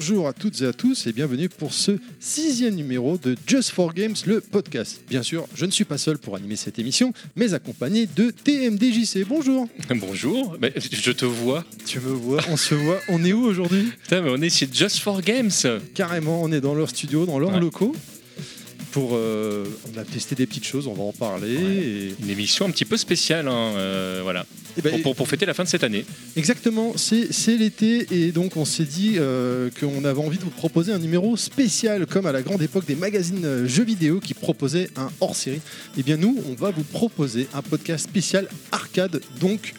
Bonjour à toutes et à tous et bienvenue pour ce sixième numéro de Just for Games, le podcast. Bien sûr, je ne suis pas seul pour animer cette émission, mais accompagné de TMDJC. Bonjour. Bonjour, Mais je te vois. Tu me vois, on se voit. On est où aujourd'hui? Putain, mais on est chez Just for Games. Carrément, on est dans leur studio, dans leurs Ouais. locaux. Pour, euh, on a testé des petites choses, on va en parler. et- Une émission un petit peu spéciale, hein, euh, voilà, et ben, pour, pour- pour fêter la fin de cette année. Exactement, c'est l'été et donc on s'est dit euh, qu'on avait envie de vous proposer un numéro spécial comme à la grande époque des magazines jeux vidéo qui proposaient un hors-série. Eh bien nous, on va vous proposer un podcast spécial arcade. Donc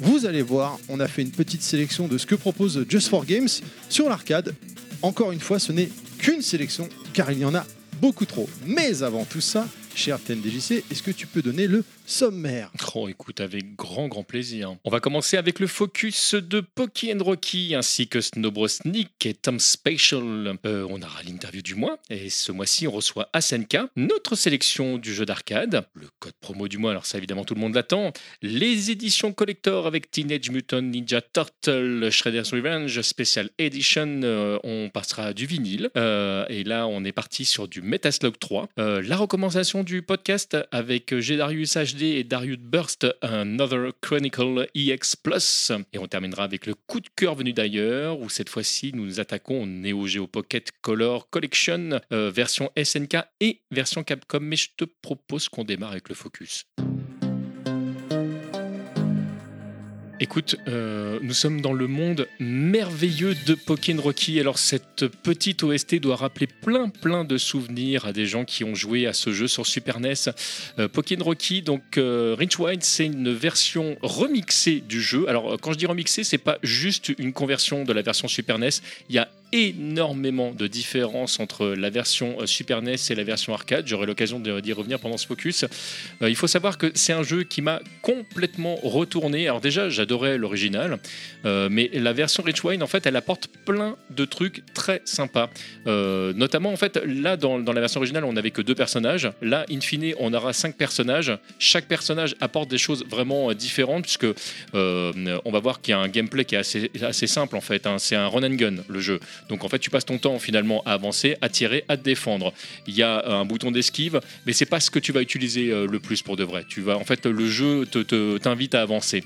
vous allez voir, on a fait une petite sélection de ce que propose Just for Games sur l'arcade. Encore une fois, ce n'est qu'une sélection car il y en a beaucoup trop. Mais avant tout ça, cher TNDJC, est-ce que tu peux donner le sommaire Oh, écoute, avec grand, grand plaisir. On va commencer avec le focus de Poki and Rocky, ainsi que Snobrosnik et Tom Spatial. Euh, on aura l'interview du mois, et ce mois-ci, on reçoit Asenka, notre sélection du jeu d'arcade, le code promo du mois, alors ça, évidemment, tout le monde l'attend, les éditions collector avec Teenage Mutant Ninja Turtle, Shredder's Revenge, Special Edition, euh, on passera du vinyle, Euh, et là, on est parti sur du Metaslug 3. Euh, la recommandation du podcast avec Gedarius HD et Darius Burst, Another Chronicle EX Plus. Et on terminera avec le coup de cœur venu d'ailleurs, où cette fois-ci nous attaquons au Neo Geo Pocket Color Collection, euh, version SNK et version Capcom. Mais je te propose qu'on démarre avec le focus. Écoute, euh, nous sommes dans le monde merveilleux de Pokémon Rocky. Alors cette petite OST doit rappeler plein plein de souvenirs à des gens qui ont joué à ce jeu sur Super NES. Euh, Pokémon Rocky, donc euh, Rich White, c'est une version remixée du jeu. Alors euh, quand je dis remixée, c'est pas juste une conversion de la version Super NES. Il y a énormément de différences entre la version euh, Super NES et la version arcade. J'aurai l'occasion d'y revenir pendant ce focus. Euh, il faut savoir que c'est un jeu qui m'a complètement retourné. Alors déjà, j'adorais l'original, euh, mais la version Rich Wine, en fait, elle apporte plein de trucs très sympas. Notamment, en fait, là, dans, la version originale, on n'avait que deux personnages. Là, in fine, on aura cinq personnages. Chaque personnage apporte des choses vraiment différentes, puisque on va voir qu'il y a un gameplay qui est assez, assez simple, en fait. hein. C'est un run and gun, le jeu. Donc, en fait, tu passes ton temps, finalement, à avancer, à tirer, à te défendre. Il y a euh, un bouton d'esquive, mais c'est pas ce que tu vas utiliser euh, le plus pour de vrai. Tu vas, en fait, le jeu te- te- t'invite à avancer.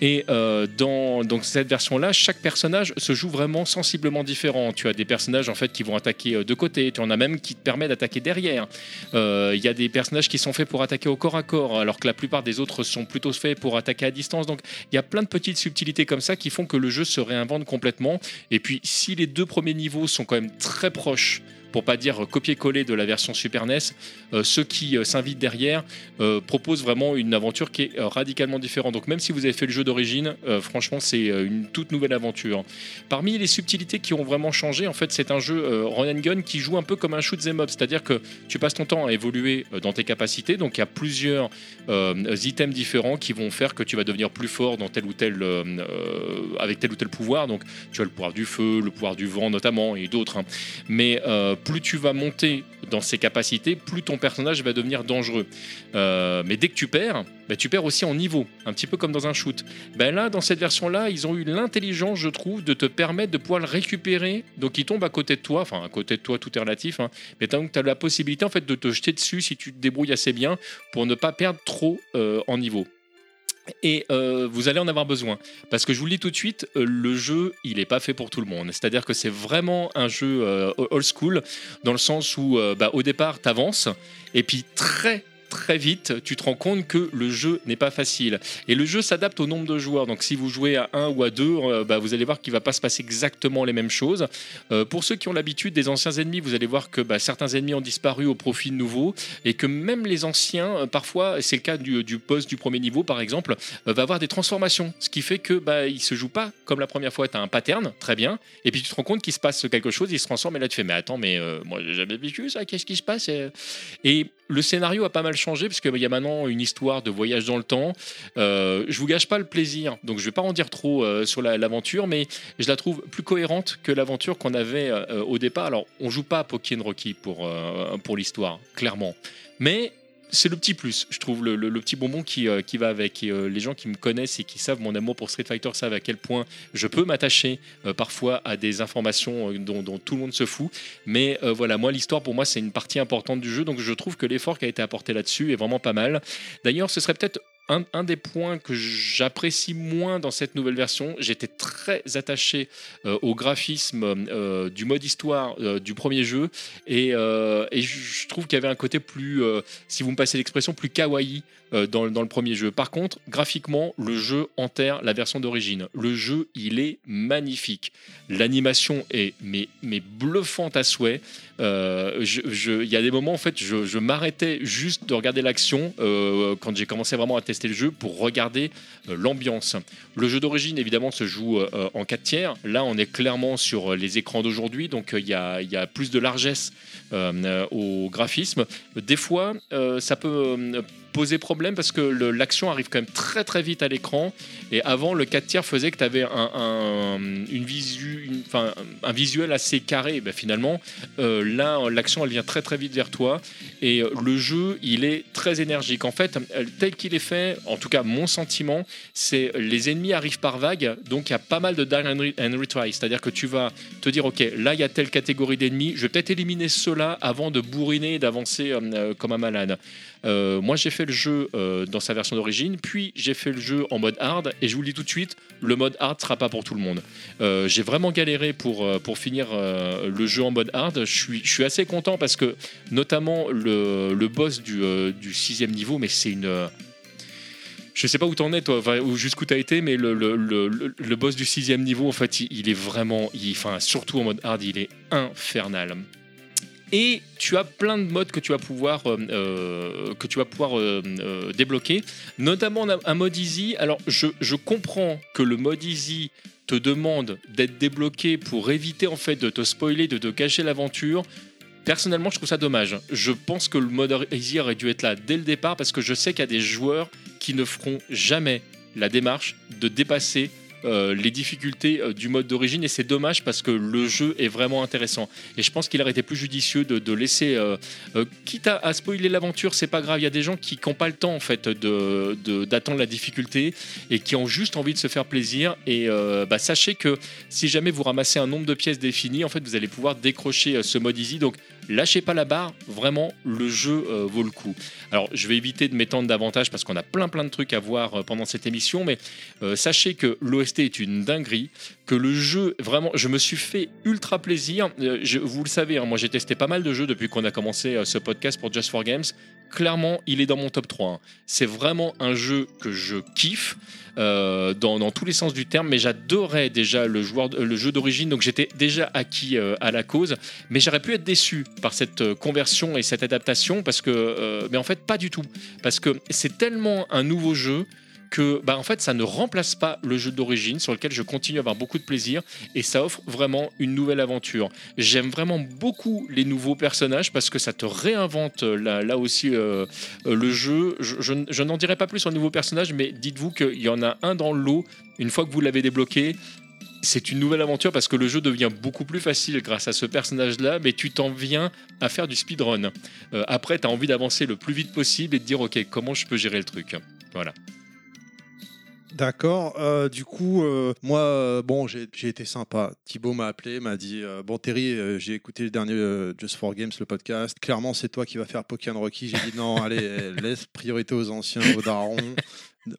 Et euh, dans donc cette version-là, chaque personnage se joue vraiment sensiblement différent. Tu as des personnages en fait qui vont attaquer de côté. Tu en as même qui te permet d'attaquer derrière. Il y a des personnages qui sont faits pour attaquer au corps à corps, alors que la plupart des autres sont plutôt faits pour attaquer à distance. Donc il y a plein de petites subtilités comme ça qui font que le jeu se réinvente complètement. Et puis si les deux niveaux sont quand même très proches pour pas dire copier-coller de la version Super NES, euh, ceux qui euh, s'invitent derrière euh, proposent vraiment une aventure qui est radicalement différente. Donc même si vous avez fait le jeu d'origine, franchement c'est une toute nouvelle aventure. Parmi les subtilités qui ont vraiment changé, en fait c'est un jeu run and gun qui joue un peu comme un shoot 'em up, c'est-à-dire que tu passes ton temps à évoluer dans tes capacités, donc il y a plusieurs items différents qui vont faire que tu vas devenir plus fort dans tel ou tel avec tel ou tel pouvoir. Donc tu as le pouvoir du feu, le pouvoir du vent notamment et d'autres. hein. Mais plus tu vas monter dans ces capacités, plus ton personnage va devenir dangereux. Euh, mais dès que tu perds, bah, tu perds aussi en niveau, un petit peu comme dans un shoot. Ben là, dans cette version-là, ils ont eu l'intelligence, je trouve, de te permettre de pouvoir le récupérer. Donc il tombe à côté de toi, enfin à côté de toi, tout est relatif. hein. mais tu as la possibilité fait de te jeter dessus si tu te débrouilles assez bien pour ne pas perdre trop euh, en niveau. Et euh, vous allez en avoir besoin. Parce que je vous le dis tout de suite, euh, le jeu, il n'est pas fait pour tout le monde. C'est-à-dire que c'est vraiment un jeu euh, old school, dans le sens où euh, bah, au départ, tu avances, et puis très très vite, tu te rends compte que le jeu n'est pas facile. Et le jeu s'adapte au nombre de joueurs. Donc si vous jouez à un ou à deux, euh, bah, vous allez voir qu'il va pas se passer exactement les mêmes choses. Euh, pour ceux qui ont l'habitude des anciens ennemis, vous allez voir que bah, certains ennemis ont disparu au profit de nouveaux et que même les anciens, euh, parfois, c'est le cas du, du boss du premier niveau par exemple, va avoir des transformations. Ce qui fait que bah, il se joue pas comme la première fois. Tu as un pattern, très bien, et puis tu te rends compte qu'il se passe quelque chose, il se transforme et là tu fais mais attends, mais moi j'ai jamais vécu ça, qu'est-ce qui se passe? Et le scénario a pas mal changé parce qu'il y a maintenant une histoire de voyage dans le temps. Euh, je vous gâche pas le plaisir, donc je vais pas en dire trop euh, sur la- l'aventure, mais je la trouve plus cohérente que l'aventure qu'on avait euh, au départ. Alors, on joue pas à Pokémon Rocky pour, euh, pour l'histoire, clairement. Mais c'est le petit plus, je trouve, le, petit bonbon qui, euh, qui va avec. Et, euh, les gens qui me connaissent et qui savent mon amour pour Street Fighter savent à quel point je peux m'attacher euh, parfois à des informations dont, tout le monde se fout. Mais voilà, moi, l'histoire, pour moi, c'est une partie importante du jeu. Donc, je trouve que l'effort qui a été apporté là-dessus est vraiment pas mal. D'ailleurs, ce serait peut-être un, des points que j'apprécie moins dans cette nouvelle version. J'étais très attaché euh, au graphisme euh, du mode histoire euh, du premier jeu. Et, je trouve qu'il y avait un côté plus, si vous me passez l'expression, plus kawaii dans, le premier jeu. Par contre, graphiquement, le jeu enterre la version d'origine. Le jeu, il est magnifique. L'animation est mais, mais bluffante à souhait. Il y a des moments, en fait, je, je m'arrêtais juste de regarder l'action quand j'ai commencé vraiment à tester le jeu pour regarder euh, l'ambiance. Le jeu d'origine, évidemment, se joue euh, en 4 tiers. Là, on est clairement sur les écrans d'aujourd'hui, donc euh, il y, a, plus de largesse euh, euh, au graphisme. Des fois, euh, ça peut euh, poser problème parce que l'action arrive quand même très très vite à l'écran. Et avant, le 4 tiers faisait que tu avais un, un- une visu, un visuel assez carré. Ben, finalement, euh, là, l'action, elle vient très très vite vers toi. Et euh, le jeu, il est très énergique. En fait, euh, tel qu'il est fait, en tout cas, mon sentiment, c'est les ennemis arrivent par vague. Donc, il y a pas mal de die and re- and retry. C'est-à-dire que tu vas te dire, OK, là, il y a telle catégorie d'ennemis. Je vais peut-être éliminer ceux-là avant de bourriner et d'avancer comme un malade. Euh, moi, j'ai fait le jeu euh, dans sa version d'origine, puis j'ai fait le jeu en mode hard, et je vous le dis tout de suite, le mode hard sera pas pour tout le monde. Euh, j'ai vraiment galéré pour, pour finir le jeu en mode hard. Je suis, je suis assez content parce que, notamment, le, le boss du, du sixième niveau, mais c'est une. je sais pas où t'en es, toi, ou jusqu'où t'as été, mais le, le, le, le- le boss du sixième niveau, en fait, il, il est vraiment, il- enfin, surtout en mode hard, il est infernal. Et tu as plein de modes que tu vas pouvoir, euh, euh, que tu vas pouvoir euh, débloquer, notamment un mode easy. Alors, je, je comprends que le mode easy te demande d'être débloqué pour éviter en fait de te spoiler, de te cacher l'aventure. Personnellement, je trouve ça dommage. Je pense que le mode easy aurait dû être là dès le départ parce que je sais qu'il y a des joueurs qui ne feront jamais la démarche de dépasser euh, les difficultés euh, du mode d'origine et c'est dommage parce que le jeu est vraiment intéressant. Et je pense qu'il aurait été plus judicieux de, laisser euh, quitte à, spoiler l'aventure c'est pas grave il y a des gens qui n'ont pas le temps en fait de- de- d'attendre la difficulté et qui ont juste envie de se faire plaisir. Et bah, sachez que si jamais vous ramassez un nombre de pièces défini en fait vous allez pouvoir décrocher ce mode easy. Donc lâchez pas la barre vraiment le jeu vaut le coup. Alors je vais éviter de m'étendre davantage parce qu'on a plein plein de trucs à voir pendant cette émission mais sachez que l'OST est une dinguerie, que le jeu, vraiment, je me suis fait ultra plaisir. Euh, vous le savez, hein, moi j'ai testé pas mal de jeux depuis qu'on a commencé euh, ce podcast pour Just for Games. Clairement, il est dans mon top 3. hein. C'est vraiment un jeu que je kiffe euh, dans, tous les sens du terme, mais j'adorais déjà le, joueur, le jeu d'origine, donc j'étais déjà acquis à la cause. Mais j'aurais pu être déçu par cette conversion et cette adaptation, parce que, mais en fait, pas du tout. Parce que c'est tellement un nouveau jeu que bah, en fait ça ne remplace pas le jeu d'origine sur lequel je continue à avoir beaucoup de plaisir et ça offre vraiment une nouvelle aventure. J'aime vraiment beaucoup les nouveaux personnages parce que ça te réinvente euh, là, aussi euh, euh, le jeu. Je, n'en dirai pas plus sur le nouveau personnage mais dites-vous qu'il y en a un dans le lot une fois que vous l'avez débloqué. C'est une nouvelle aventure parce que le jeu devient beaucoup plus facile grâce à ce personnage-là, mais tu t'en viens à faire du speedrun. Après, tu as envie d'avancer le plus vite possible et de dire, OK, comment je peux gérer le truc? Voilà. D'accord. euh, du coup, euh, moi, euh, bon, j'ai été sympa. Thibaut m'a appelé, m'a dit Bon, Terry, j'ai écouté le dernier Just for Games, le podcast. Clairement, c'est toi qui vas faire Pokémon Rocky. J'ai dit Non, allez, laisse priorité aux anciens, aux darons.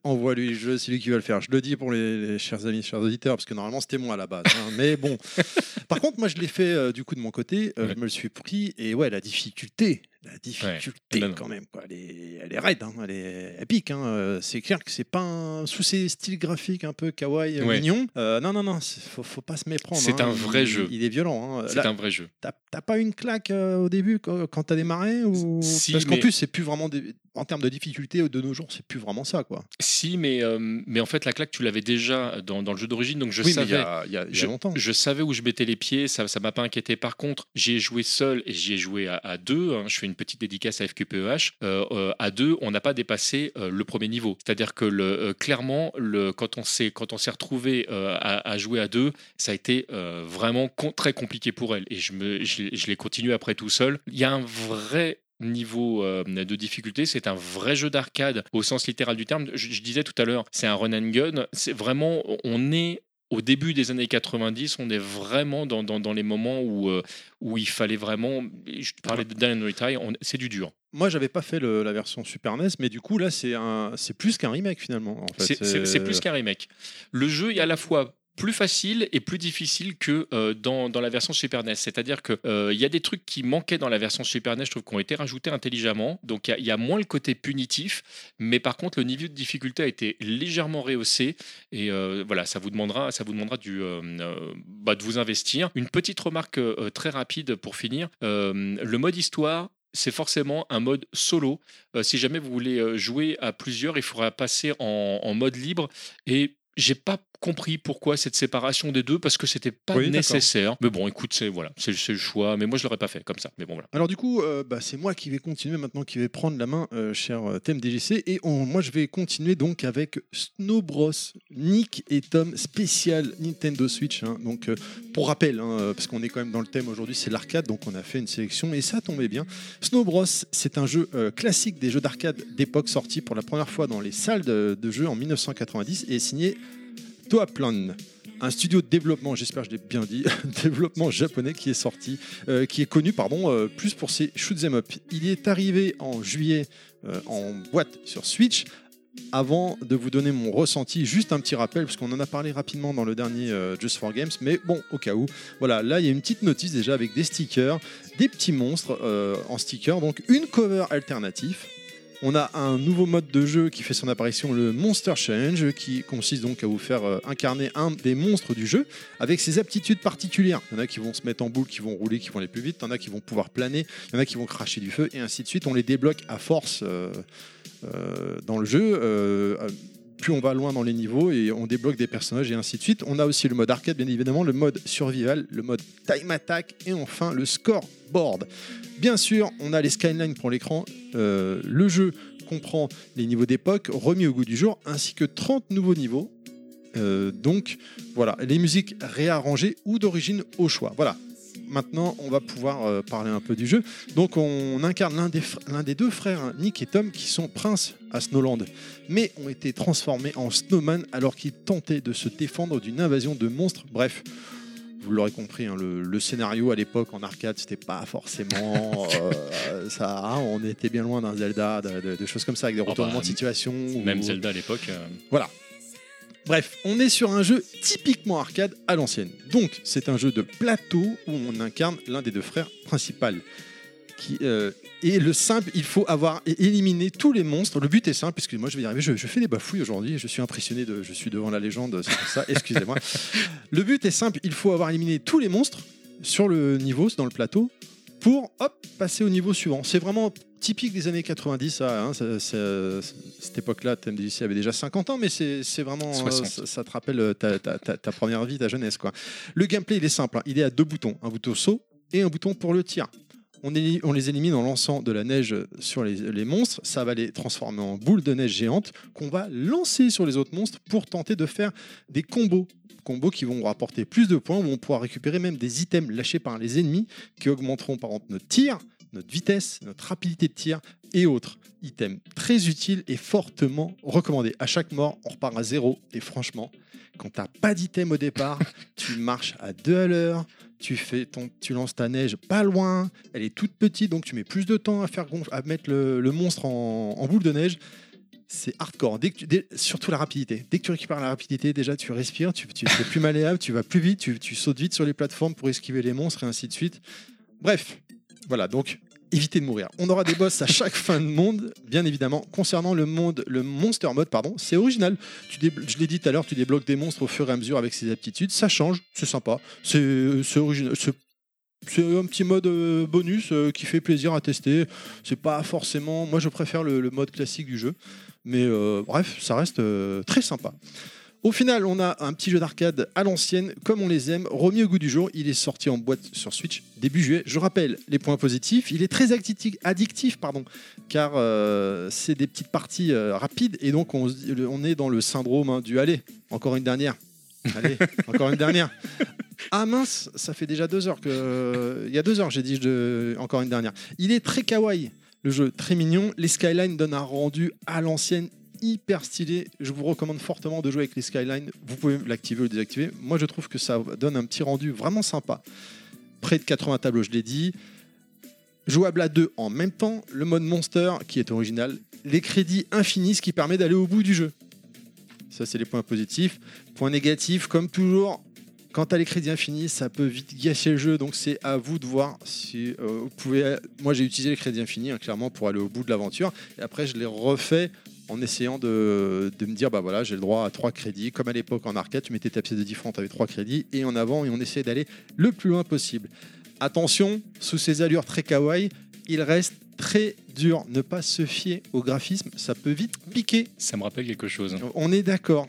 Envoie-lui le jeu, c'est lui qui va le faire. Je le dis pour les, les chers amis, chers auditeurs, parce que normalement c'était moi à la base. hein. Mais bon. Par contre, moi je l'ai fait du coup de mon côté. Je me le suis pris. Et ouais, la difficulté, la difficulté quand même, quoi. Elle est, elle est raide, hein. elle est épique. hein. Euh, C'est clair que c'est pas un, sous ces styles graphiques un peu kawaii, euh, Ouais. mignon. Euh, non, non, non, faut, faut pas se méprendre. C'est hein. un vrai Il- jeu. Il est violent. hein. C'est un vrai jeu. T'as pas une claque euh, au début quand, t'as démarré ou... Si, Parce qu'en mais- plus, c'est plus vraiment des- en termes de difficulté de nos jours, c'est plus vraiment ça, quoi. Si, mais, euh, mais en fait, la claque, tu l'avais déjà dans, dans le jeu d'origine, donc je oui, mais il y savais. a, il y a- il y a je, longtemps. je savais où je mettais les pieds, ça ne m'a pas inquiété. Par contre, j'y ai joué seul et j'y ai joué à, à deux. Je fais une petite dédicace à FQPEH. Euh, euh, à deux, on n'a pas dépassé euh, le premier niveau. C'est-à-dire que clairement, quand on s'est quand on retrouvé à, jouer à deux, ça a été vraiment très compliqué pour elle. Et je, je, l'ai- continué après tout seul. Il y a un vrai niveau de difficulté. C'est un vrai jeu d'arcade au sens littéral du terme. Je, je disais tout à l'heure, c'est un run and gun. C'est vraiment, on est au début des années 90, on est vraiment dans, dans, dans les moments où, euh, où il fallait vraiment. Je parlais de Dan Retire, c'est du dur. Moi, j'avais pas fait le- la version Super NES, mais du coup, là, c'est plus qu'un remake finalement. En fait. C'est plus qu'un remake. Le jeu est à la fois plus facile et plus difficile que euh, dans, dans la version Super NES. C'est-à-dire qu'il il y a des trucs qui manquaient dans la version Super NES, je trouve, qui ont été rajoutés intelligemment. Donc il y a- moins le côté punitif, mais par contre, le niveau de difficulté a été légèrement rehaussé. Et euh, voilà, ça vous demandera, ça vous demandera du, euh, euh, bah, de vous investir. Une petite remarque euh, très rapide pour finir. Euh, le mode histoire, c'est forcément un mode solo. Euh, si jamais vous voulez euh, jouer à plusieurs, il faudra passer en mode libre. Et j'ai pas compris pourquoi cette séparation des deux parce que c'était pas Oui, nécessaire. Mais bon, écoute, c'est voilà, c'est le choix. Mais moi, je l'aurais pas fait comme ça. Mais bon, voilà. Alors du coup, euh, bah, c'est moi qui vais continuer maintenant, qui vais prendre la main, euh, cher euh, thème DGC, et on- moi je vais continuer donc avec Snow Bros, Nick et Tom spécial Nintendo Switch. hein. Donc euh, pour rappel, hein, parce qu'on est quand même dans le thème aujourd'hui, c'est l'arcade, donc on a fait une sélection et ça tombait bien. Snow Bros, c'est un jeu classique des jeux d'arcade d'époque sorti pour la première fois dans les salles de, de jeux en 1990 et signé Toaplan. Un studio de développement, j'espère que je l'ai bien dit, développement japonais qui est sorti euh, qui est connu pardon, euh, plus pour ses shoot 'em up. Il est arrivé en juillet euh, en boîte sur Switch. Avant de vous donner mon ressenti, juste un petit rappel, parce qu'on en a parlé rapidement dans le dernier Just for Games, mais bon, au cas où, voilà, là il y a une petite notice déjà avec des stickers, des petits monstres en stickers, donc une cover alternative. On a un nouveau mode de jeu qui fait son apparition, le Monster Challenge, qui consiste donc à vous faire euh, incarner un des monstres du jeu avec ses aptitudes particulières. Il y en a qui vont se mettre en boule, qui vont rouler, qui vont aller plus vite. Il y en a qui vont pouvoir planer. Il y en a qui vont cracher du feu et ainsi de suite. On les débloque à force euh, euh, dans le jeu. Plus on va loin dans les niveaux et on débloque des personnages et ainsi de suite. On a aussi le mode arcade, bien évidemment, le mode survival, le mode time attack et enfin le scoreboard. Bien sûr, on a les skylines pour l'écran. Euh, le jeu comprend les niveaux d'époque remis au goût du jour ainsi que 30 nouveaux niveaux. Euh, donc voilà, les musiques réarrangées ou d'origine au choix. Voilà. Maintenant, on va pouvoir euh, parler un peu du jeu. Donc, on incarne l'un des, l'un des deux frères, Nick et Tom, qui sont princes à Snowland, mais ont été transformés en snowman alors qu'ils tentaient de se défendre d'une invasion de monstres. Bref, vous l'aurez compris, hein, le, le scénario à l'époque en arcade, c'était pas forcément euh, ça. hein, on était bien loin d'un Zelda, de, de- de choses comme ça, avec des bah, retournements de situation. Même ou- Zelda à l'époque. euh, voilà. Bref, on est sur un jeu typiquement arcade à l'ancienne. Donc, c'est un jeu de plateau où on incarne l'un des deux frères principaux. Qui, euh, et le simple, il faut avoir éliminé tous les monstres. Le but est simple, puisque moi je vais y arriver. Je, je fais des bafouilles aujourd'hui. Je suis impressionné de. Je suis devant la légende, c'est pour ça. Excusez-moi. le but est simple. Il faut avoir éliminé tous les monstres sur le niveau, dans le plateau, pour hop passer au niveau suivant. C'est vraiment typique des années 90. Ça, hein, ça- ça- cette époque-là, TMDJC avait déjà 50 ans, mais c'est vraiment. euh, 60. ça, ça te rappelle euh, ta, ta- ta- ta première vie, ta jeunesse. Quoi. Le gameplay, il est simple. hein. Il est à deux boutons un bouton saut et un bouton pour le tir. On, éli- on les élimine en lançant de la neige sur les, les monstres. Ça va les transformer en boules de neige géantes qu'on va lancer sur les autres monstres pour tenter de faire des combos. Combos qui vont rapporter plus de points, où on pourra récupérer même des items lâchés par les ennemis qui augmenteront par exemple notre tir, notre vitesse, notre rapidité de tir et autres items très utiles et fortement recommandés. À chaque mort, on repart à zéro et franchement, quand t'as pas d'item au départ, tu marches à deux à l'heure, tu fais ton, tu lances ta neige pas loin, elle est toute petite donc tu mets plus de temps à faire à mettre le, monstre en, boule de neige. C'est hardcore. Surtout la rapidité. Dès que tu récupères la rapidité, déjà tu respires, tu, tu es plus malléable, tu vas plus vite, tu, tu sautes vite sur les plateformes pour esquiver les monstres et ainsi de suite. Bref, voilà, donc évitez de mourir. On aura des boss à chaque fin de monde, bien évidemment. Concernant le monde, le monster mode, pardon, c'est original. Je l'ai dit tout à l'heure, tu débloques des monstres au fur et à mesure avec ses aptitudes. Ça change, c'est sympa, c'est original. c'est- un petit mode euh, bonus euh, qui fait plaisir à tester. C'est pas forcément. Moi, je préfère le, mode classique du jeu. Mais euh, bref, ça reste très sympa. Au final, on a un petit jeu d'arcade à l'ancienne, comme on les aime, remis au goût du jour. Il est sorti en boîte sur Switch début juillet. Je rappelle les points positifs. Il est très addictif, pardon, car euh, c'est des petites parties euh, rapides et donc on, est dans le syndrome hein, du allez, encore une dernière. Allez, encore une dernière. Ah mince, ça fait déjà deux heures que. Il y a deux heures, j'ai dit je- encore une dernière. Il est très kawaii. Le jeu très mignon. Les Skylines donnent un rendu à l'ancienne hyper stylé. Je vous recommande fortement de jouer avec les Skylines. Vous pouvez l'activer ou le désactiver. Moi, je trouve que ça donne un petit rendu vraiment sympa. Près de 80 tableaux, je l'ai dit. Jouable à deux en même temps. Le mode Monster qui est original. Les crédits infinis, ce qui permet d'aller au bout du jeu. Ça, c'est les points positifs. Points négatifs, comme toujours, quand as les crédits infinis, ça peut vite gâcher le jeu. Donc, c'est à vous de voir si euh, vous pouvez. Moi, j'ai utilisé les crédits infinis, hein, clairement, pour aller au bout de l'aventure. Et après, je les refais en essayant de, de me dire bah voilà j'ai le droit à trois crédits. Comme à l'époque en arcade tu mettais ta pièce de 10 francs tu avais trois crédits et en avant et on essayait d'aller le plus loin possible. Attention sous ces allures très kawaii il reste très dur. Ne pas se fier au graphisme ça peut vite piquer Ça me rappelle quelque chose. on est d'accord.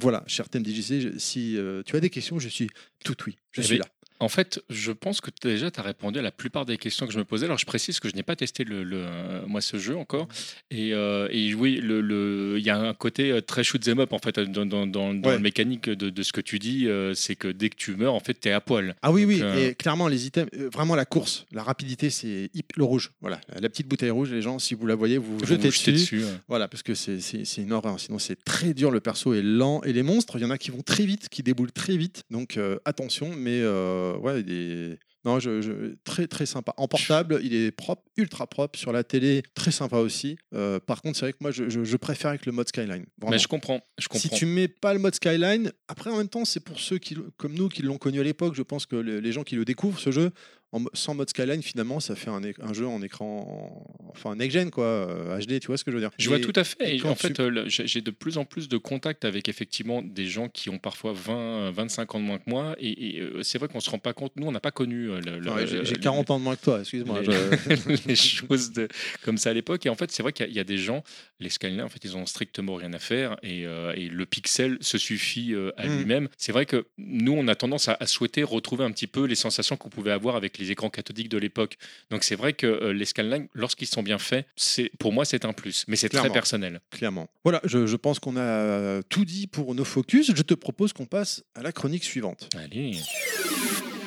Voilà cher TMDJC si euh, tu as des questions je suis tout oui je Eh suis ben, là En fait, je pense que déjà, tu as répondu à la plupart des questions que je me posais. Alors, je précise que je n'ai pas testé le, le- euh, moi ce jeu encore. Et, euh, et oui, le- il y a un côté euh, très shoot 'em up en fait dans, dans, dans, dans Ouais. la mécanique de, de ce que tu dis. c'est que dès que tu meurs, en fait, tu es à poil. Ah oui, oui, euh, et clairement, les items, vraiment la course, la rapidité, c'est le rouge. Voilà, la petite bouteille rouge, les gens, si vous la voyez, vous vous jetez vous dessus. dessus. Voilà, parce que c'est- une horreur. Sinon, c'est très dur. Le perso est lent. Et les monstres, il y en a qui vont très vite, qui déboulent très vite. Donc, euh, attention. Mais euh, ouais, il est- Non, je, je- très très sympa. En portable, il est propre, ultra propre. Sur la télé, très sympa aussi. Euh, par contre, c'est vrai que moi, je, préfère avec le mode Skyline. Vraiment. Mais je comprends. Je comprends. Si tu mets pas le mode Skyline, après en même temps, c'est pour ceux qui, comme nous qui l'ont connu à l'époque, je pense que le- les gens qui le découvrent, ce jeu, en sans mode Skyline, finalement, ça fait un, jeu en écran, en- enfin next-gen, quoi, euh, HD, tu vois ce que je veux dire Je vois tout à fait. et en tu- fait, euh, j'ai de plus en plus de contacts avec effectivement des gens qui ont parfois 20, 25 ans de moins que moi. Et, euh, c'est vrai qu'on se rend pas compte. Nous, on n'a pas connu euh, Ouais, j'ai- J'ai le- 40 ans de moins que toi, excuse-moi. les, je- les choses de- comme ça à l'époque. Et en fait, c'est vrai qu'il y, a- il y a des gens, les Skyline, en fait, ils ont strictement rien à faire. Et, euh, le pixel se suffit euh, à Mm. lui-même. C'est vrai que nous, on a tendance à, à souhaiter retrouver un petit peu les sensations qu'on pouvait avoir avec les écrans cathodiques de l'époque. Donc c'est vrai que euh, les Skyline, lorsqu'ils sont bien faits, c'est pour moi, c'est un plus. Mais c'est très personnel. Clairement. Voilà, je, je pense qu'on a tout dit pour nos focus. Je te propose qu'on passe à la chronique suivante. Allez.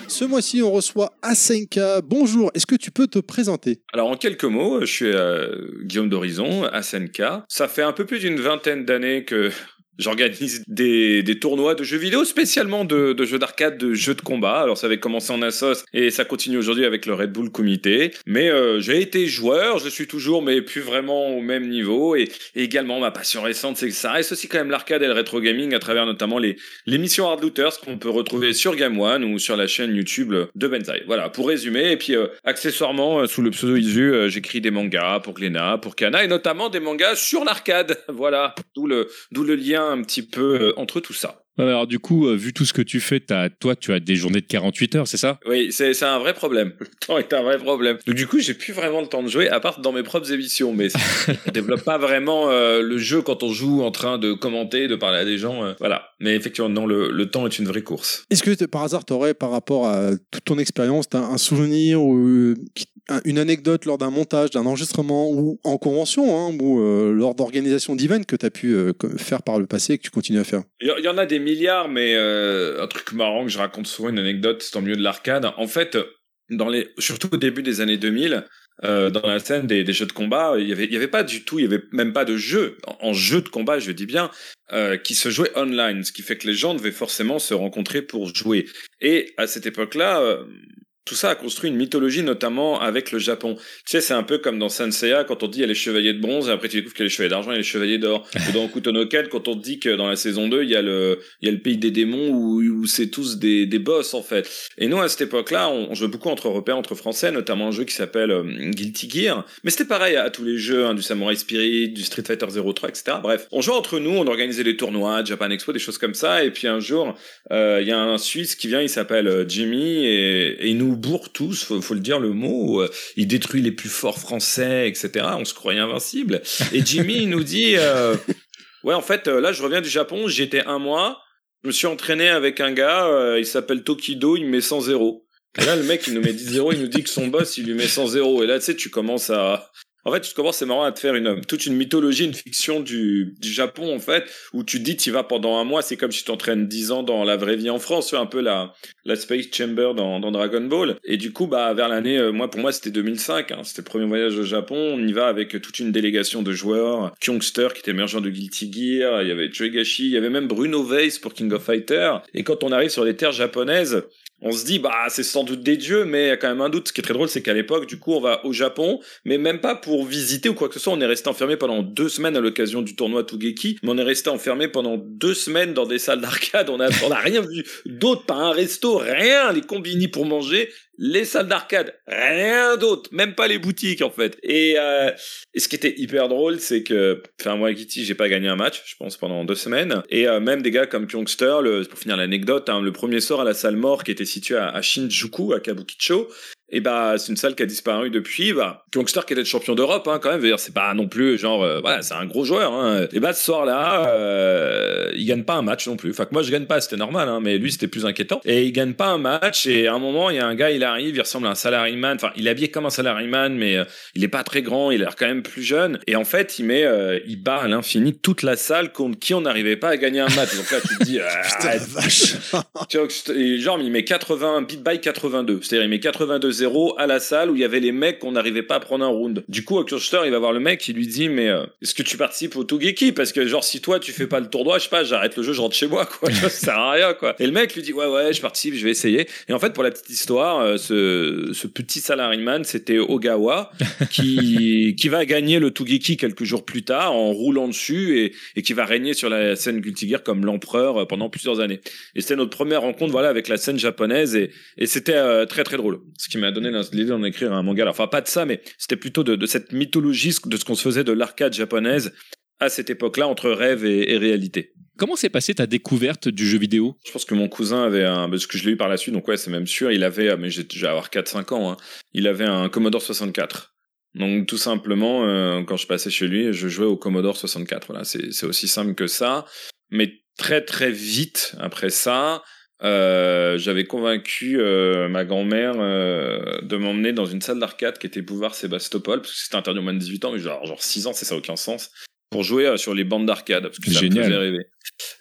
Ce mois-ci, on reçoit Asenka. Bonjour, est-ce que tu peux te présenter? Alors en quelques mots, je suis euh, Guillaume d'Horizon, à SNK. Ça fait un peu plus d'une vingtaine d'années que j'organise des, des tournois de jeux vidéo, spécialement de, jeux d'arcade, de jeux de combat. Alors ça avait commencé en Assos et ça continue aujourd'hui avec le Red Bull Comité. Mais euh, j'ai été joueur, je suis toujours, mais plus vraiment au même niveau. Et, également ma passion récente, c'est que ça reste aussi quand même l'arcade et le rétro gaming à travers notamment les l'émission Hard Looters qu'on peut retrouver sur Game One ou sur la chaîne YouTube de Benzaï. Voilà, pour résumer. Et puis, euh, accessoirement, euh, sous le pseudo Isu, euh, j'écris des mangas pour Glénat, pour Kana, et notamment des mangas sur l'arcade. Voilà, d'où le, d'où le lien un petit peu euh, entre tout ça. Alors du coup, euh, vu tout ce que tu fais, t'as- toi, tu as des journées de 48 heures, c'est ça? Oui, c'est, c'est un vrai problème. Le temps est un vrai problème. Donc du coup, j'ai plus vraiment le temps de jouer, à part dans mes propres émissions. Mais on développe pas vraiment euh, le jeu quand on joue en train de commenter, de parler à des gens. euh, voilà. Mais effectivement, non, le, le temps est une vraie course. Est-ce que par hasard, tu aurais, par rapport à toute ton expérience, t'as un souvenir ou euh, qui- une anecdote lors d'un montage, d'un enregistrement ou en convention, hein, ou euh, lors d'organisation d'events que tu as pu euh, faire par le passé et que tu continues à faire Il y, en a des milliards, mais euh, un truc marrant que je raconte souvent, une anecdote, c'est en milieu de l'arcade. En fait, dans les, surtout au début des années 2000, euh, dans la scène des, jeux de combat, il y avait, avait pas du tout, il y avait même pas de jeu en, en jeu de combat, je dis bien, euh, qui se jouait online, ce qui fait que les gens devaient forcément se rencontrer pour jouer. Et à cette époque-là, euh, tout ça a construit une mythologie, notamment avec le Japon. Tu sais, c'est un peu comme dans Senseiya, quand on dit il y a les chevaliers de bronze, et après tu découvres qu'il y a les chevaliers d'argent et les chevaliers d'or. Ou dans Kutonoken, quand on dit que dans la saison 2, il y a le, il y a le pays des démons où, où c'est tous des, des boss, en fait. Et nous, à cette époque-là, on, on jouait beaucoup entre Européens, entre Français, notamment un jeu qui s'appelle euh, Guilty Gear. Mais c'était pareil à tous les jeux, hein, du Samurai Spirit, du Street Fighter 03, etc. Bref, on jouait entre nous, on organisait des tournois, Japan Expo, des choses comme ça. Et puis un jour, euh, il y a un Suisse qui vient, il s'appelle euh, Jimmy, et, et il nous bourre tous, faut, faut le dire le mot. euh, il détruit les plus forts français, etc. On se croyait invincible. Et Jimmy, il nous dit, euh, ouais, en fait, euh, là, je reviens du Japon, j'y étais un mois. Je me suis entraîné avec un gars, il s'appelle Tokido, il met 100 zéro. Et là, le mec, il nous met 10 zéros, il nous dit que son boss, il lui met 100 zéro. Et là, tu sais, tu commences à, en fait, tu commences, c'est marrant, à te faire une, toute une mythologie, une fiction du, du Japon, en fait, où tu dis, tu vas pendant un mois, c'est comme si tu t'entraînes 10 ans dans la vraie vie en France, un peu la, la Space Chamber dans, dans Dragon Ball. Et du coup, bah, vers l'année, euh, moi, pour moi, c'était 2005, hein, c'était le premier voyage au Japon, on y va avec toute une délégation de joueurs, Kyungster, qui était émergent de Guilty Gear, il y avait Joegashi, il y avait même Bruno Weiss pour King of Fighter. Et quand on arrive sur les terres japonaises, on se dit bah c'est sans doute des dieux mais il y a quand même un doute. Ce qui est très drôle c'est qu'à l'époque du coup on va au Japon mais même pas pour visiter ou quoi que ce soit. On est resté enfermé pendant deux semaines à l'occasion du tournoi Tugeki mais on est resté enfermé pendant deux semaines dans des salles d'arcade. On a on a rien vu d'autre pas un resto rien. Les combini pour manger les salles d'arcade, rien d'autre, même pas les boutiques en fait. Et, euh, et ce qui était hyper drôle, c'est que, enfin moi Kitty, j'ai pas gagné un match, je pense pendant deux semaines. Et euh, même des gars comme Kyungster, le, pour finir l'anecdote, hein, le premier sort à la salle mort qui était située à, à Shinjuku, à Kabukicho, et bah c'est une salle qui a disparu depuis bah Youngstar qui était champion d'Europe hein, quand même. C'est pas non plus genre euh, voilà c'est un gros joueur hein. et bah ce soir là euh, il gagne pas un match non plus. Enfin que moi je gagne pas c'était normal hein, mais lui c'était plus inquiétant. Et il gagne pas un match et à un moment il y a un gars il arrive il ressemble à un salaryman. Enfin il est habillé comme un salaryman mais euh, il est pas très grand il a l'air quand même plus jeune. Et en fait il met euh, il bat à l'infini toute la salle contre qui on n'arrivait pas à gagner un match. Donc là tu te dis Putain, vache. genre il met 80 beat by 82 c'est-à-dire il met 82 0 à la salle où il y avait les mecs qu'on n'arrivait pas à prendre un round. Du coup, Oculster, il va voir le mec, il lui dit, mais euh, est-ce que tu participes au Togeki? Parce que genre, si toi, tu fais pas le tournoi, je sais pas, j'arrête le jeu, je rentre chez moi, quoi. ça sert à rien, quoi. Et le mec lui dit, ouais, ouais, je participe, je vais essayer. Et en fait, pour la petite histoire, euh, ce, ce petit salaryman, c'était Ogawa, qui, qui va gagner le Togeki quelques jours plus tard en roulant dessus et, qui va régner sur la scène Guilty comme l'empereur euh, pendant plusieurs années. Et c'était notre première rencontre, voilà, avec la scène japonaise et, et c'était très très drôle. Ce qui m'a donné l'idée d'en écrire un manga. Enfin, pas de ça, mais c'était plutôt de, de, cette mythologie, de ce qu'on se faisait de l'arcade japonaise à cette époque-là, entre rêve et, et réalité. Comment s'est passée ta découverte du jeu vidéo? Je pense que mon cousin avait un, parce que je l'ai eu par la suite, donc ouais, c'est même sûr, il avait, mais j'ai déjà avoir 4-5 ans, hein, il avait un Commodore 64. Donc tout simplement, euh, quand je passais chez lui, je jouais au Commodore 64. Voilà, c'est aussi simple que ça. Mais très très vite après ça, euh, j'avais convaincu euh, ma grand-mère euh, de m'emmener dans une salle d'arcade qui était Boulevard Sébastopol, parce que c'était interdit au moins de 18 ans, mais genre, genre 6 ans, c'est ça aucun sens, pour jouer euh, sur les bandes d'arcade, parce que ça Génial. me faisait rêver.